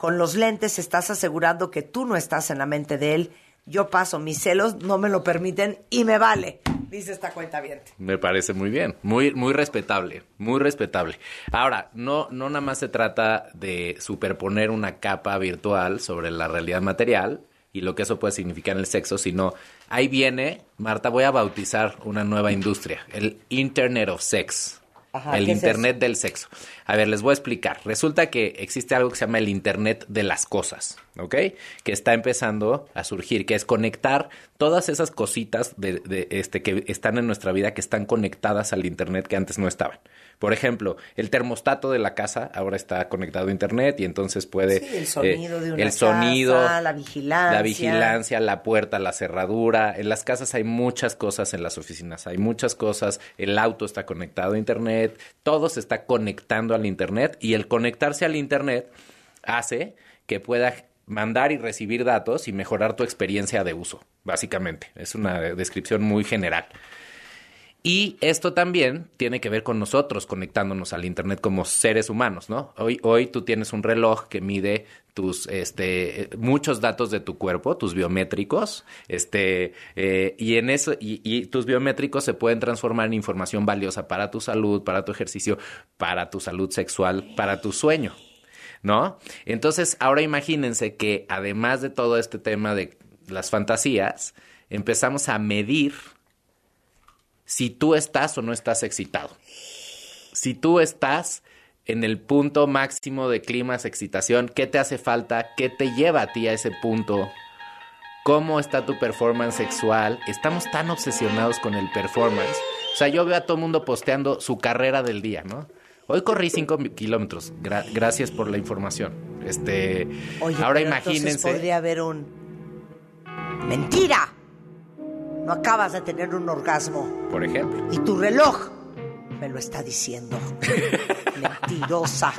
Con los lentes estás asegurando que tú no estás en la mente de él. Yo paso, mis celos no me lo permiten y me vale, dice esta cuenta bien. Me parece muy bien, muy, muy respetable, muy respetable. Ahora, no, no nada más se trata de superponer una capa virtual sobre la realidad material y lo que eso puede significar en el sexo, sino ahí viene, Marta, voy a bautizar una nueva industria, el Internet of Sex. Ajá, el ¿qué es Internet del sexo. A ver, les voy a explicar. Resulta que existe algo que se llama el Internet de las cosas, ¿ok? Que está empezando a surgir, que es conectar todas esas cositas de, de, este, que están en nuestra vida, que están conectadas al Internet que antes no estaban. Por ejemplo, el termostato de la casa ahora está conectado a Internet y entonces puede... Sí, el sonido eh, de una el sonido, casa, la vigilancia. la vigilancia, la puerta, la cerradura. En las casas hay muchas cosas, en las oficinas hay muchas cosas. El auto está conectado a Internet. Todo se está conectando al Internet y el conectarse al Internet hace que pueda mandar y recibir datos y mejorar tu experiencia de uso, básicamente. Es una descripción muy general. Y esto también tiene que ver con nosotros conectándonos al Internet como seres humanos, ¿no? Hoy, hoy tú tienes un reloj que mide tus, este, muchos datos de tu cuerpo, tus biométricos, este, eh, y en eso, y, y tus biométricos se pueden transformar en información valiosa para tu salud, para tu ejercicio, para tu salud sexual, para tu sueño, ¿no? Entonces, ahora imagínense que además de todo este tema de las fantasías, empezamos a medir si tú estás o no estás excitado. Si tú estás en el punto máximo de climas, excitación, ¿qué te hace falta? ¿Qué te lleva a ti a ese punto? ¿Cómo está tu performance sexual? Estamos tan obsesionados con el performance. O sea, yo veo a todo el mundo posteando su carrera del día, ¿no? Hoy corrí 5 kilómetros. Gra gracias por la información. Este, Oye, ahora pero imagínense. Podría haber un. ¡Mentira! No acabas de tener un orgasmo. Por ejemplo. Y tu reloj me lo está diciendo. Mentirosa.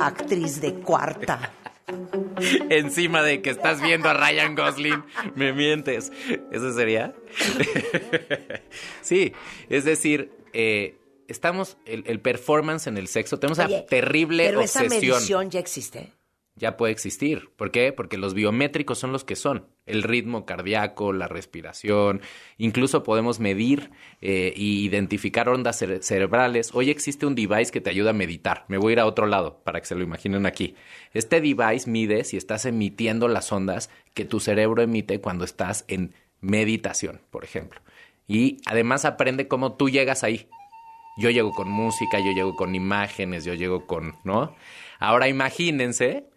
Actriz de cuarta. Encima de que estás viendo a Ryan Gosling, me mientes. ¿Eso sería? sí, es decir, eh, estamos, el, el, performance en el sexo, tenemos Oye, una terrible pero obsesión. esa medición ya existe. Ya puede existir. ¿Por qué? Porque los biométricos son los que son. El ritmo cardíaco, la respiración. Incluso podemos medir eh, y identificar ondas cere cerebrales. Hoy existe un device que te ayuda a meditar. Me voy a ir a otro lado para que se lo imaginen aquí. Este device mide si estás emitiendo las ondas que tu cerebro emite cuando estás en meditación, por ejemplo. Y además aprende cómo tú llegas ahí. Yo llego con música, yo llego con imágenes, yo llego con, ¿no? Ahora imagínense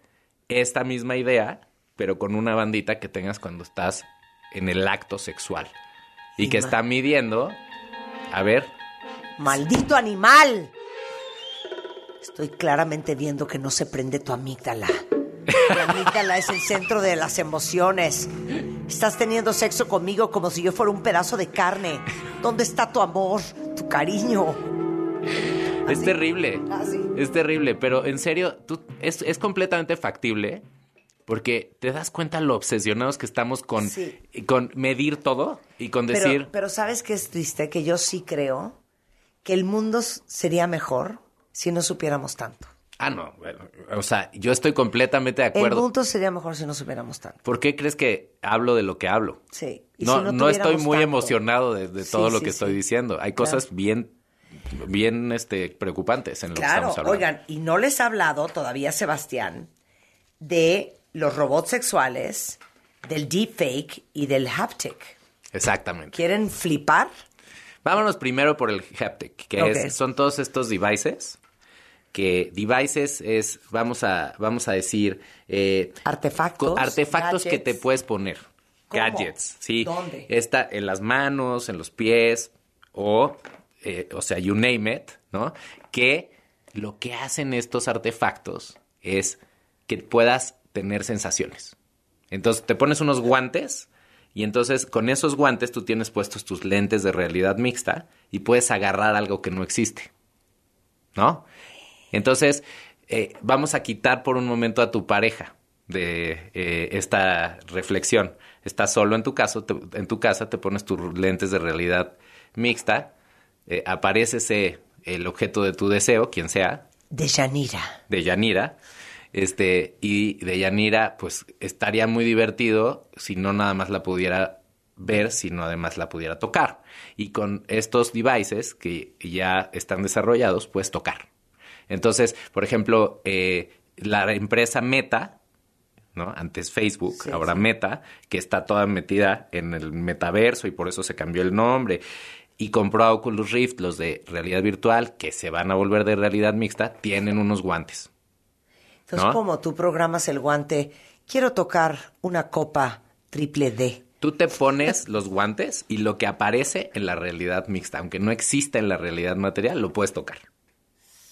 esta misma idea, pero con una bandita que tengas cuando estás en el acto sexual. Y que está midiendo, a ver. ¡Maldito animal! Estoy claramente viendo que no se prende tu amígdala. La amígdala es el centro de las emociones. Estás teniendo sexo conmigo como si yo fuera un pedazo de carne. ¿Dónde está tu amor, tu cariño? Es Así. terrible. Así. Es terrible, pero en serio, tú, es, es, completamente factible porque te das cuenta lo obsesionados que estamos con, sí. con medir todo y con pero, decir... Pero ¿sabes qué es triste? Que yo sí creo que el mundo sería mejor si no supiéramos tanto. Ah, no, bueno, o sea, yo estoy completamente de acuerdo. El mundo sería mejor si no supiéramos tanto. ¿Por qué crees que hablo de lo que hablo? Sí. ¿Y no, si no, no estoy muy tanto? emocionado de, de todo sí, lo sí, que estoy diciendo. Hay Claro. cosas bien, bien este, preocupantes en lo que Claro, estamos hablando. oigan, y no les ha hablado todavía Sebastián de los robots sexuales, del deepfake y del haptic. Exactamente. ¿Quieren flipar? Vámonos primero por el haptic, que es, son todos estos devices. Que devices es, vamos a, vamos a decir, eh, Artefactos. artefactos que te puedes poner. ¿Cómo? Gadgets, sí. ¿Dónde? Está en las manos, en los pies, o, eh, o sea, you name it, ¿no? Que lo que hacen estos artefactos es que puedas tener sensaciones. Entonces te pones unos guantes y entonces con esos guantes tú tienes puestos tus lentes de realidad mixta y puedes agarrar algo que no existe. ¿No? Entonces, eh, vamos a quitar por un momento a tu pareja de eh, esta reflexión. Estás solo en tu, caso, te- en tu casa, te pones tus lentes de realidad mixta, eh, aparece ese, el objeto de tu deseo, quien sea, De Yanira. de Yanira. Este, y de Yanira, pues estaría muy divertido si no nada más la pudiera ver, sino además la pudiera tocar. Y con estos devices que ya están desarrollados, puedes tocar. Entonces, por ejemplo, eh, la empresa Meta, ¿no? Antes Facebook, Sí, ahora sí. Meta, que está toda metida en el metaverso y por eso se cambió el nombre. Y compró a Oculus Rift, los de realidad virtual, que se van a volver de realidad mixta, tienen unos guantes. Entonces, ¿No? como tú programas el guante, quiero tocar una copa triple D. Tú te pones los guantes y lo que aparece en la realidad mixta, aunque no exista en la realidad material, lo puedes tocar.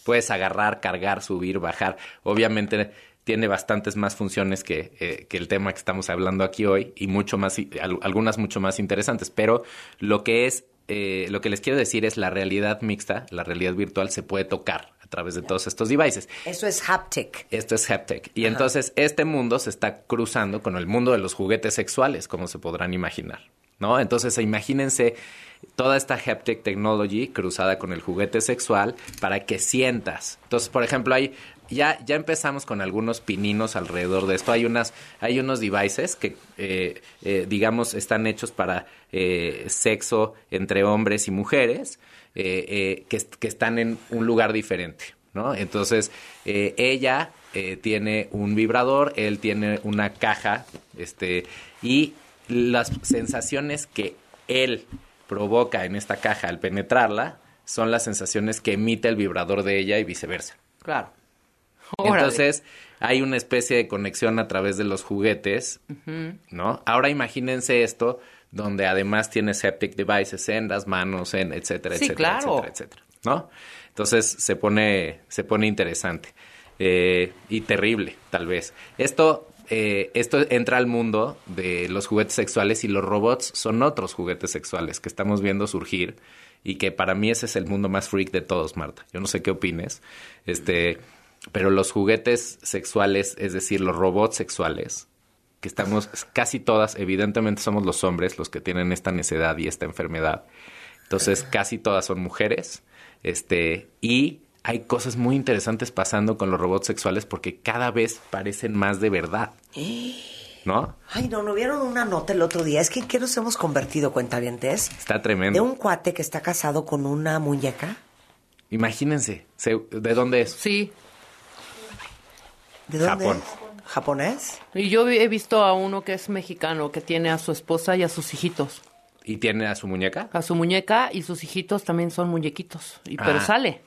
Puedes agarrar, cargar, subir, bajar. Obviamente tiene bastantes más funciones que, eh, que el tema que estamos hablando aquí hoy y mucho más, al- algunas mucho más interesantes. Pero lo que es, eh, lo que les quiero decir es la realidad mixta, la realidad virtual se puede tocar a través de todos estos devices. Eso es haptic. Esto es haptic. Y entonces este mundo se está cruzando con el mundo de los juguetes sexuales, como se podrán imaginar, ¿no? Entonces, imagínense toda esta haptic technology cruzada con el juguete sexual para que sientas. Entonces, por ejemplo, hay ya, ya empezamos con algunos pininos alrededor de esto. Hay unas, hay unos devices que, eh, eh, digamos, están hechos para eh, sexo entre hombres y mujeres, que, que, están en un lugar diferente, ¿no? Entonces, ella tiene un vibrador, él tiene una caja, este, y las sensaciones que él provoca en esta caja al penetrarla son las sensaciones que emite el vibrador de ella y viceversa. Claro. Entonces, hay una especie de conexión a través de los juguetes, ¿no? Ahora imagínense esto, donde además tiene septic devices en las manos, en etcétera, etcétera, etcétera, etcétera, ¿no? Entonces se pone, se pone interesante eh, y terrible, tal vez. Esto, eh, esto entra al mundo de los juguetes sexuales y los robots son otros juguetes sexuales que estamos viendo surgir y que para mí ese es el mundo más freak de todos, Marta. Yo no sé qué opines. Este pero los juguetes sexuales, es decir, los robots sexuales, que estamos casi todas, evidentemente somos los hombres los que tienen esta necedad y esta enfermedad. Entonces, casi todas son mujeres. Este, y hay cosas muy interesantes pasando con los robots sexuales porque cada vez parecen más de verdad. ¿No? Ay, no, ¿no vieron una nota el otro día? Es que ¿en qué nos hemos convertido, cuentavientes? Está tremendo. De un cuate que está casado con una muñeca. Imagínense, ¿de dónde es? Sí, ¿De dónde Japón. ¿Japonés? Y yo he visto a uno que es mexicano, que tiene a su esposa y a sus hijitos. ¿Y tiene a su muñeca? A su muñeca y sus hijitos también son muñequitos. Y, Pero ah. sale.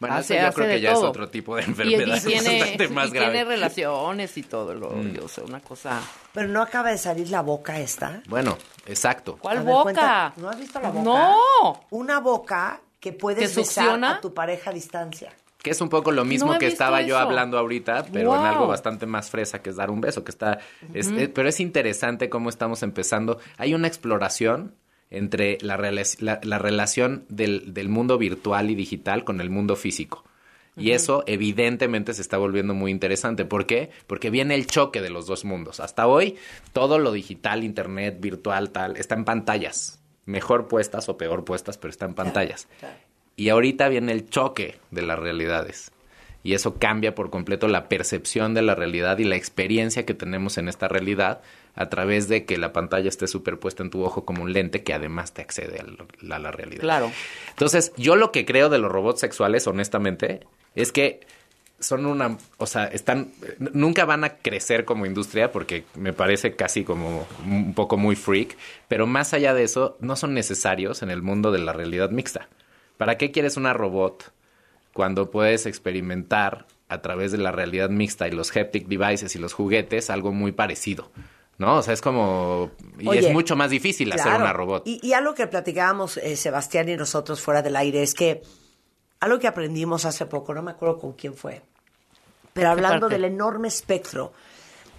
Bueno, eso yo creo que ya es otro tipo de enfermedad. Y, tiene, tiene relaciones y todo. Lo, mm. yo sé, una cosa... Pero no acaba de salir la boca esta. Bueno, exacto. ¿Cuál boca? ¿No has visto la boca? No. Una boca que puedes besar a tu pareja a distancia. Que es un poco lo mismo que estaba yo hablando ahorita, pero en algo bastante más fresa, que es dar un beso, que está... pero es interesante cómo estamos empezando. Hay una exploración entre la, la, relación del, del, mundo virtual y digital con el mundo físico. Y eso evidentemente se está volviendo muy interesante. ¿Por qué? Porque viene el choque de los dos mundos. Hasta hoy, todo lo digital, internet, virtual, tal, está en pantallas. Mejor puestas o peor puestas, pero está en pantallas. Y ahorita viene el choque de las realidades. Y eso cambia por completo la percepción de la realidad y la experiencia que tenemos en esta realidad a través de que la pantalla esté superpuesta en tu ojo como un lente que además te accede a la, realidad. Claro. Entonces, yo lo que creo de los robots sexuales, honestamente, es que son una, o sea, están, nunca van a crecer como industria porque me parece casi como un poco muy freak, pero más allá de eso, no son necesarios en el mundo de la realidad mixta. ¿Para qué quieres una robot cuando puedes experimentar a través de la realidad mixta y los haptic devices y los juguetes algo muy parecido? ¿no? O sea, es como... Y es mucho más difícil hacer una robot. Y, algo que platicábamos eh, Sebastián y nosotros fuera del aire es que algo que aprendimos hace poco, no me acuerdo con quién fue, pero hablando del enorme espectro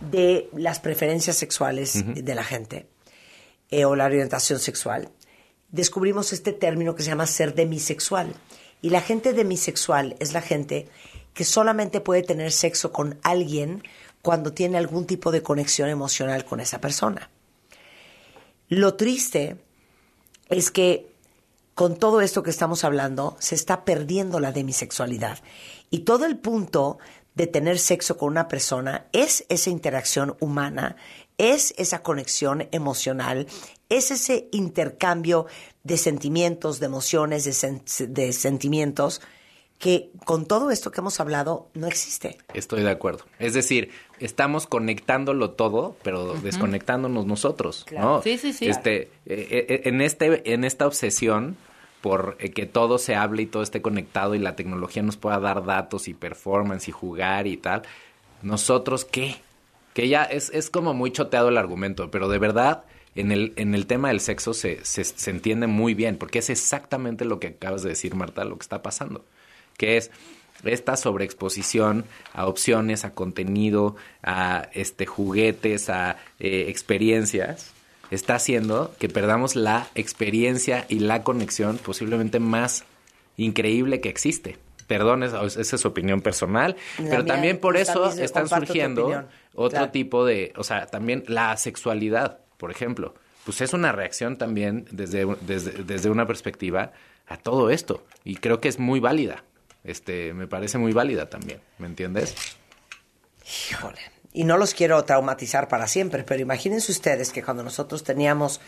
de las preferencias sexuales de la gente eh, o la orientación sexual, descubrimos este término que se llama ser demisexual. Y la gente demisexual es la gente que solamente puede tener sexo con alguien cuando tiene algún tipo de conexión emocional con esa persona. Lo triste es que con todo esto que estamos hablando se está perdiendo la demisexualidad. Y todo el punto de tener sexo con una persona es esa interacción humana, es esa conexión emocional, es ese intercambio de sentimientos, de emociones, de, sentimientos que con todo esto que hemos hablado no existe. Estoy de acuerdo. Es decir, estamos conectándolo todo, pero desconectándonos nosotros, ¿no? Sí, sí, sí. Este, eh, eh, en este, en esta obsesión por eh, que todo se hable y todo esté conectado y la tecnología nos pueda dar datos y performance y jugar y tal, nosotros qué? Que ya es, es como muy choteado el argumento, pero de verdad en el, en el tema del sexo se, se, se, entiende muy bien, porque es exactamente lo que acabas de decir, Marta, lo que está pasando, que es esta sobreexposición a opciones, a contenido, a este juguetes, a eh, experiencias, está haciendo que perdamos la experiencia y la conexión posiblemente más increíble que existe. Perdón, esa es su opinión personal, pero también por eso están surgiendo otro tipo de, o sea, también la sexualidad por ejemplo. pues es una reacción también desde, desde, desde una perspectiva a todo esto. Y creo que es muy válida. Este, me parece muy válida también, ¿me entiendes? Híjole. Y no los quiero traumatizar para siempre, pero imagínense ustedes que cuando nosotros teníamos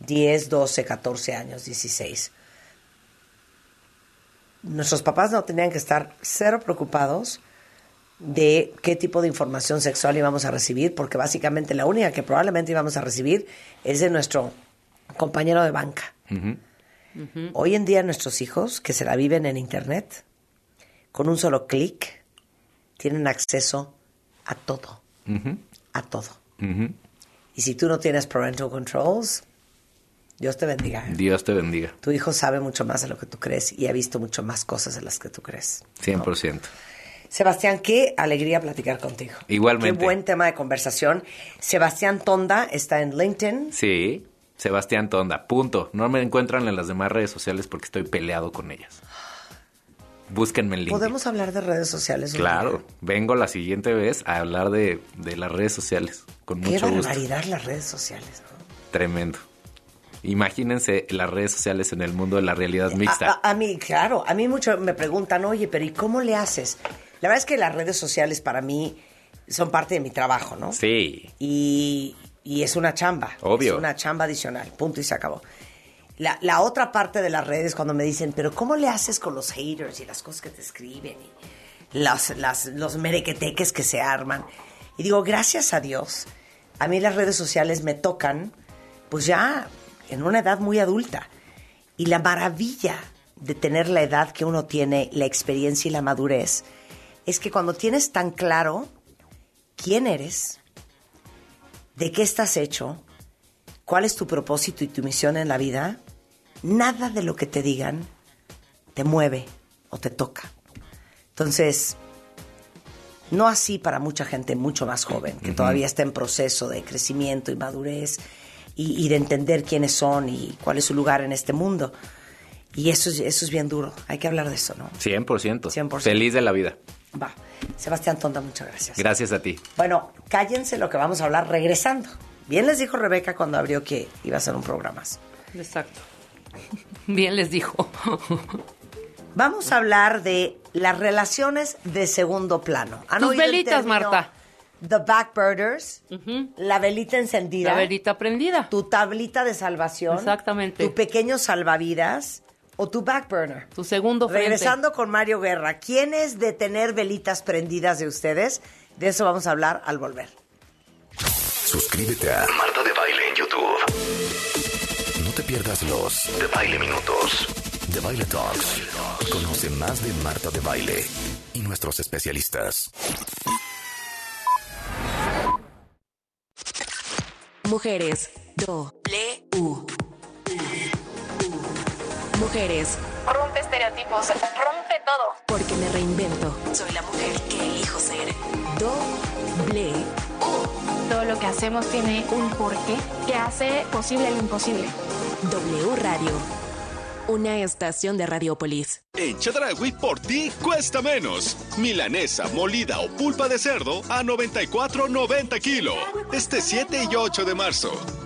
10, 12, 14 años, 16, nuestros papás no tenían que estar cero preocupados de qué tipo de información sexual íbamos a recibir, porque básicamente la única que probablemente íbamos a recibir es de nuestro compañero de banca. Hoy en día nuestros hijos, que se la viven en Internet, con un solo clic, tienen acceso a todo. A todo. Y si tú no tienes parental controls, Dios te bendiga. ¿eh? Dios te bendiga. Tu hijo sabe mucho más de lo que tú crees y ha visto mucho más cosas de las que tú crees. 100%. Sebastián, qué alegría platicar contigo. Igualmente. Qué buen tema de conversación. Sebastián Tonda está en LinkedIn. Sí, Sebastián Tonda, punto. No me encuentran en las demás redes sociales porque estoy peleado con ellas. Búsquenme en LinkedIn. ¿Podemos hablar de redes sociales? Claro, vengo la siguiente vez a hablar de, de las redes sociales. Con Qué mucho gusto. barbaridad las redes sociales. ¿no? Tremendo. Imagínense las redes sociales en el mundo de la realidad mixta. A, a- a mí, claro, a mí mucho me preguntan, oye, pero ¿y cómo le haces? La verdad es que las redes sociales para mí son parte de mi trabajo, ¿no? Sí, Y, y es una chamba. Obvio. Es una chamba adicional, punto y se acabó. La, la otra parte de las redes cuando me dicen, pero ¿cómo le haces con los haters y las cosas que te escriben y las, las- los merequeteques que se arman? Y digo, gracias a Dios, a mí las redes sociales me tocan, pues ya en una edad muy adulta. Y la maravilla de tener la edad que uno tiene, la experiencia y la madurez, es que cuando tienes tan claro quién eres, de qué estás hecho, cuál es tu propósito y tu misión en la vida, nada de lo que te digan te mueve o te toca. Entonces, no así para mucha gente mucho más joven, que todavía está en proceso de crecimiento y madurez y, y de entender quiénes son y cuál es su lugar en este mundo. Y eso, es- eso es bien duro. Hay que hablar de eso, ¿no? 100%. 100%. Feliz de la vida. Va. Sebastián Tonda, muchas gracias. Gracias a ti. Bueno, cállense lo que vamos a hablar regresando. Bien les dijo Rebeca cuando abrió que iba a ser un programa. Exacto. Bien les dijo. Vamos a hablar de las relaciones de segundo plano. ¿Han Tus velitas, término Marta. The backbirders, la velita encendida. La velita prendida. Tu tablita de salvación. Exactamente. Tu pequeño salvavidas o tu backburner. Tu segundo frente. Regresando con Mario Guerra, ¿quién es de tener velitas prendidas de ustedes? De eso vamos a hablar al volver. Suscríbete a Marta de Baile en YouTube. No te pierdas los de Baile Minutos, de Baile Talks. Conoce más de Marta de Baile y nuestros especialistas. Mujeres. Doble U. Mujeres. Rompe estereotipos, rompe todo. Porque me reinvento. Soy la mujer que elijo ser. Doble Todo lo que hacemos tiene un porqué que hace posible lo imposible. W Radio. Una estación de Radiopolis. En Chedragui por ti cuesta menos. Milanesa, molida o pulpa de cerdo a 94.90 kilo. Este 7 y 8 de marzo.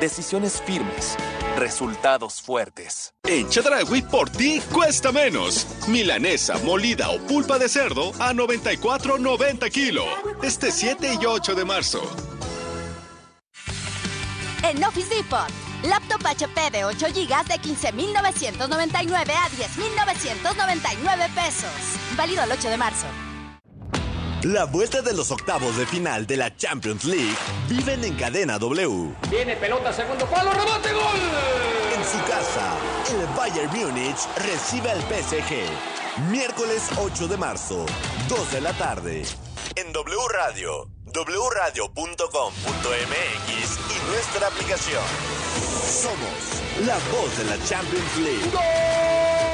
Decisiones firmes. Resultados fuertes. En Chedragui por ti cuesta menos. Milanesa, molida o pulpa de cerdo a 94.90 kilo. Este 7 y 8 de marzo. En Office Depot, laptop HP de 8 GB de 15.999 a 10.999 pesos. Válido el 8 de marzo. La vuelta de los octavos de final de la Champions League viven en cadena W. Viene pelota, segundo palo, rebote, gol. En su casa, el Bayern Múnich recibe al PSG. Miércoles 8 de marzo, 2 de la tarde. En W Radio, wradio.com.mx y nuestra aplicación. Somos la voz de la Champions League. Todo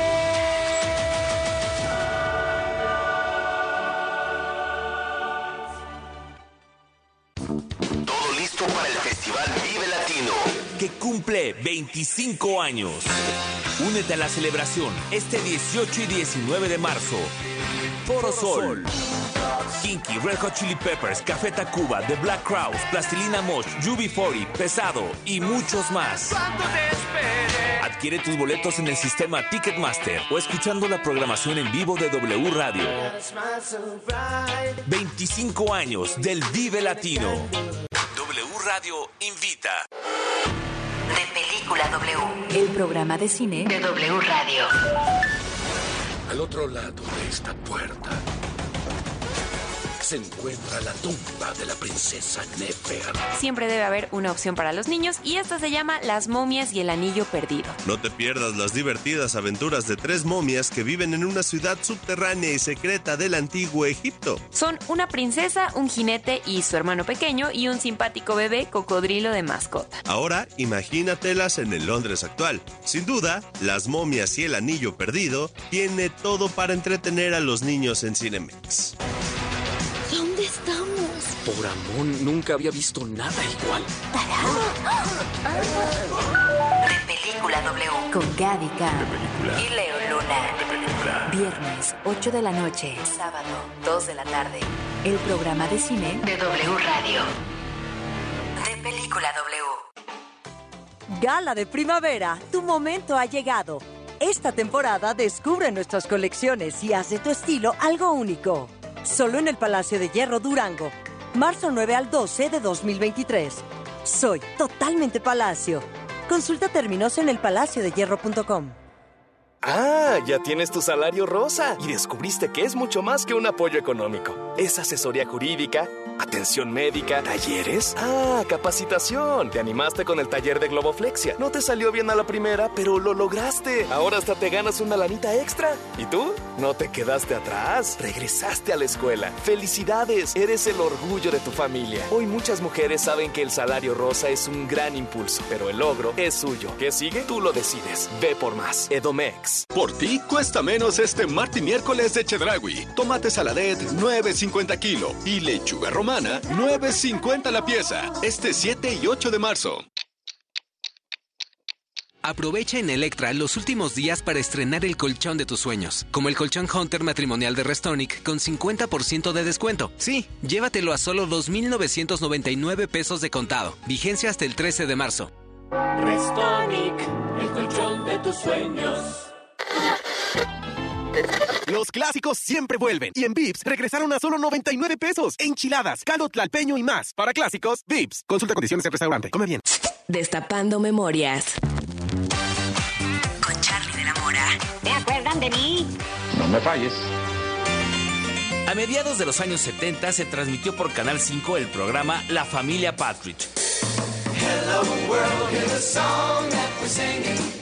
cumple 25 años. Únete a la celebración este 18 y 19 de marzo. Foro Sol. Kinky, Red Hot Chili Peppers, Café Tacuba, The Black Crowes, Plastilina Mosh, UB40, Pesado y muchos más. Adquiere tus boletos en el sistema Ticketmaster o escuchando la programación en vivo de W Radio. 25 años del Vive Latino. W Radio invita. De Película W. El programa de cine de W Radio. Al otro lado de esta puerta se encuentra la tumba de la princesa Nefer. Siempre debe haber una opción para los niños y esta se llama Las momias y el anillo perdido. No te pierdas las divertidas aventuras de tres momias que viven en una ciudad subterránea y secreta del antiguo Egipto. Son una princesa, un jinete y su hermano pequeño y un simpático bebé cocodrilo de mascota. Ahora imagínatelas en el Londres actual. Sin duda, Las momias y el anillo perdido tiene todo para entretener a los niños en Cinemex. Por Amón, nunca había visto nada igual. De Película W. Con Gaby Khan y Leo Luna. Viernes, 8 de la noche. Sábado, 2 de la tarde. El programa de cine de W Radio. De Película W. Gala de primavera, tu momento ha llegado. Esta temporada descubre nuestras colecciones y haz de tu estilo algo único. Solo en el Palacio de Hierro Durango, marzo 9 al 12 de 2023. Soy totalmente Palacio. Consulta términos en elpalaciodehierro.com. Ah, ya tienes tu salario rosa y descubriste que es mucho más que un apoyo económico. Es asesoría jurídica, atención médica, talleres. Ah, capacitación. Te animaste con el taller de Globoflexia. No te salió bien a la primera, pero lo lograste. Ahora hasta te ganas una lanita extra. ¿Y tú? No te quedaste atrás. Regresaste a la escuela. Felicidades, eres el orgullo de tu familia. Hoy muchas mujeres saben que el salario rosa es un gran impulso, pero el logro es suyo. ¿Qué sigue? Tú lo decides. Ve por más. Edomex. Por ti cuesta menos este martes y miércoles de Chedragui. Tomate saladet 9.50 kilo y lechuga romana 9.50 la pieza. Este 7 y 8 de marzo. Aprovecha en Electra los últimos días para estrenar el colchón de tus sueños, como el colchón Hunter matrimonial de Restonic con 50% de descuento. Sí, llévatelo a solo 2.999 pesos de contado. Vigencia hasta el 13 de marzo. Restonic, el colchón de tus sueños. Los clásicos siempre vuelven. Y en Vips regresaron a solo 99 pesos. Enchiladas, caldo tlalpeño y más. Para clásicos, Vips. Consulta condiciones en restaurante. Come bien. Destapando memorias. Con Charlie de la Mora. ¿Se acuerdan de mí? No me falles. A mediados de los años 70 se transmitió por Canal 5 el programa La Familia Patridge. Hello world, here's a song that we're singing.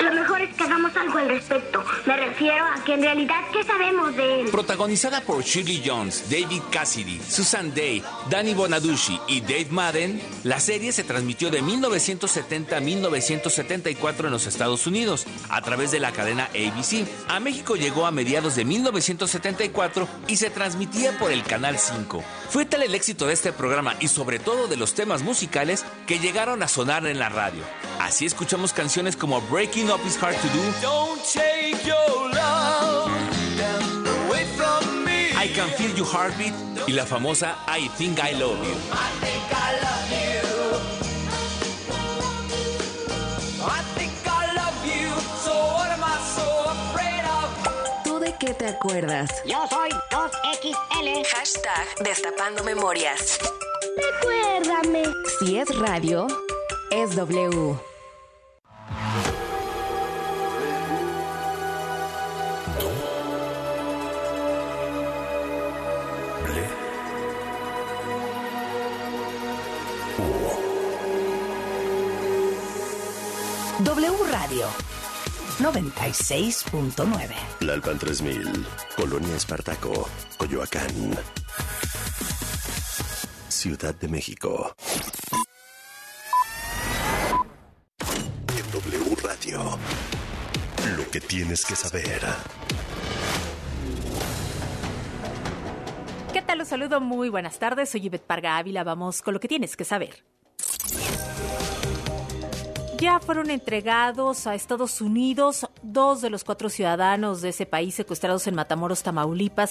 Lo mejor es que hagamos algo al respecto. Me refiero a que en realidad, ¿qué sabemos de él? Protagonizada por Shirley Jones, David Cassidy, Susan Day, Danny Bonaducci y Dave Madden, la serie se transmitió de 1970 a 1974 en los Estados Unidos a través de la cadena ABC. A México llegó a mediados de 1974 y se transmitía por el Canal 5. Fue tal el éxito de este programa y sobre todo de los temas musicales que llegaron a sonar en la radio. Así escuchamos canciones como Breaking Up Is Hard to Do, Don't take your love away from me. I Can Feel Your Heartbeat y la famosa I Think I Love You. I think I love you. I think I love you. So what am I so afraid of recuerdas. Yo soy 2XL. Hashtag Destapando Memorias. Recuérdame. Si es radio, es W. Radio 96.9. Lalpan 3000, Colonia Espartaco, Coyoacán. Ciudad de México. En W Radio. Lo que tienes que saber. ¿Qué tal? Los saludo muy buenas tardes. Soy Ivette Parga Ávila. Vamos con lo que tienes que saber. Ya fueron entregados a Estados Unidos dos de los cuatro ciudadanos de ese país secuestrados en Matamoros, Tamaulipas,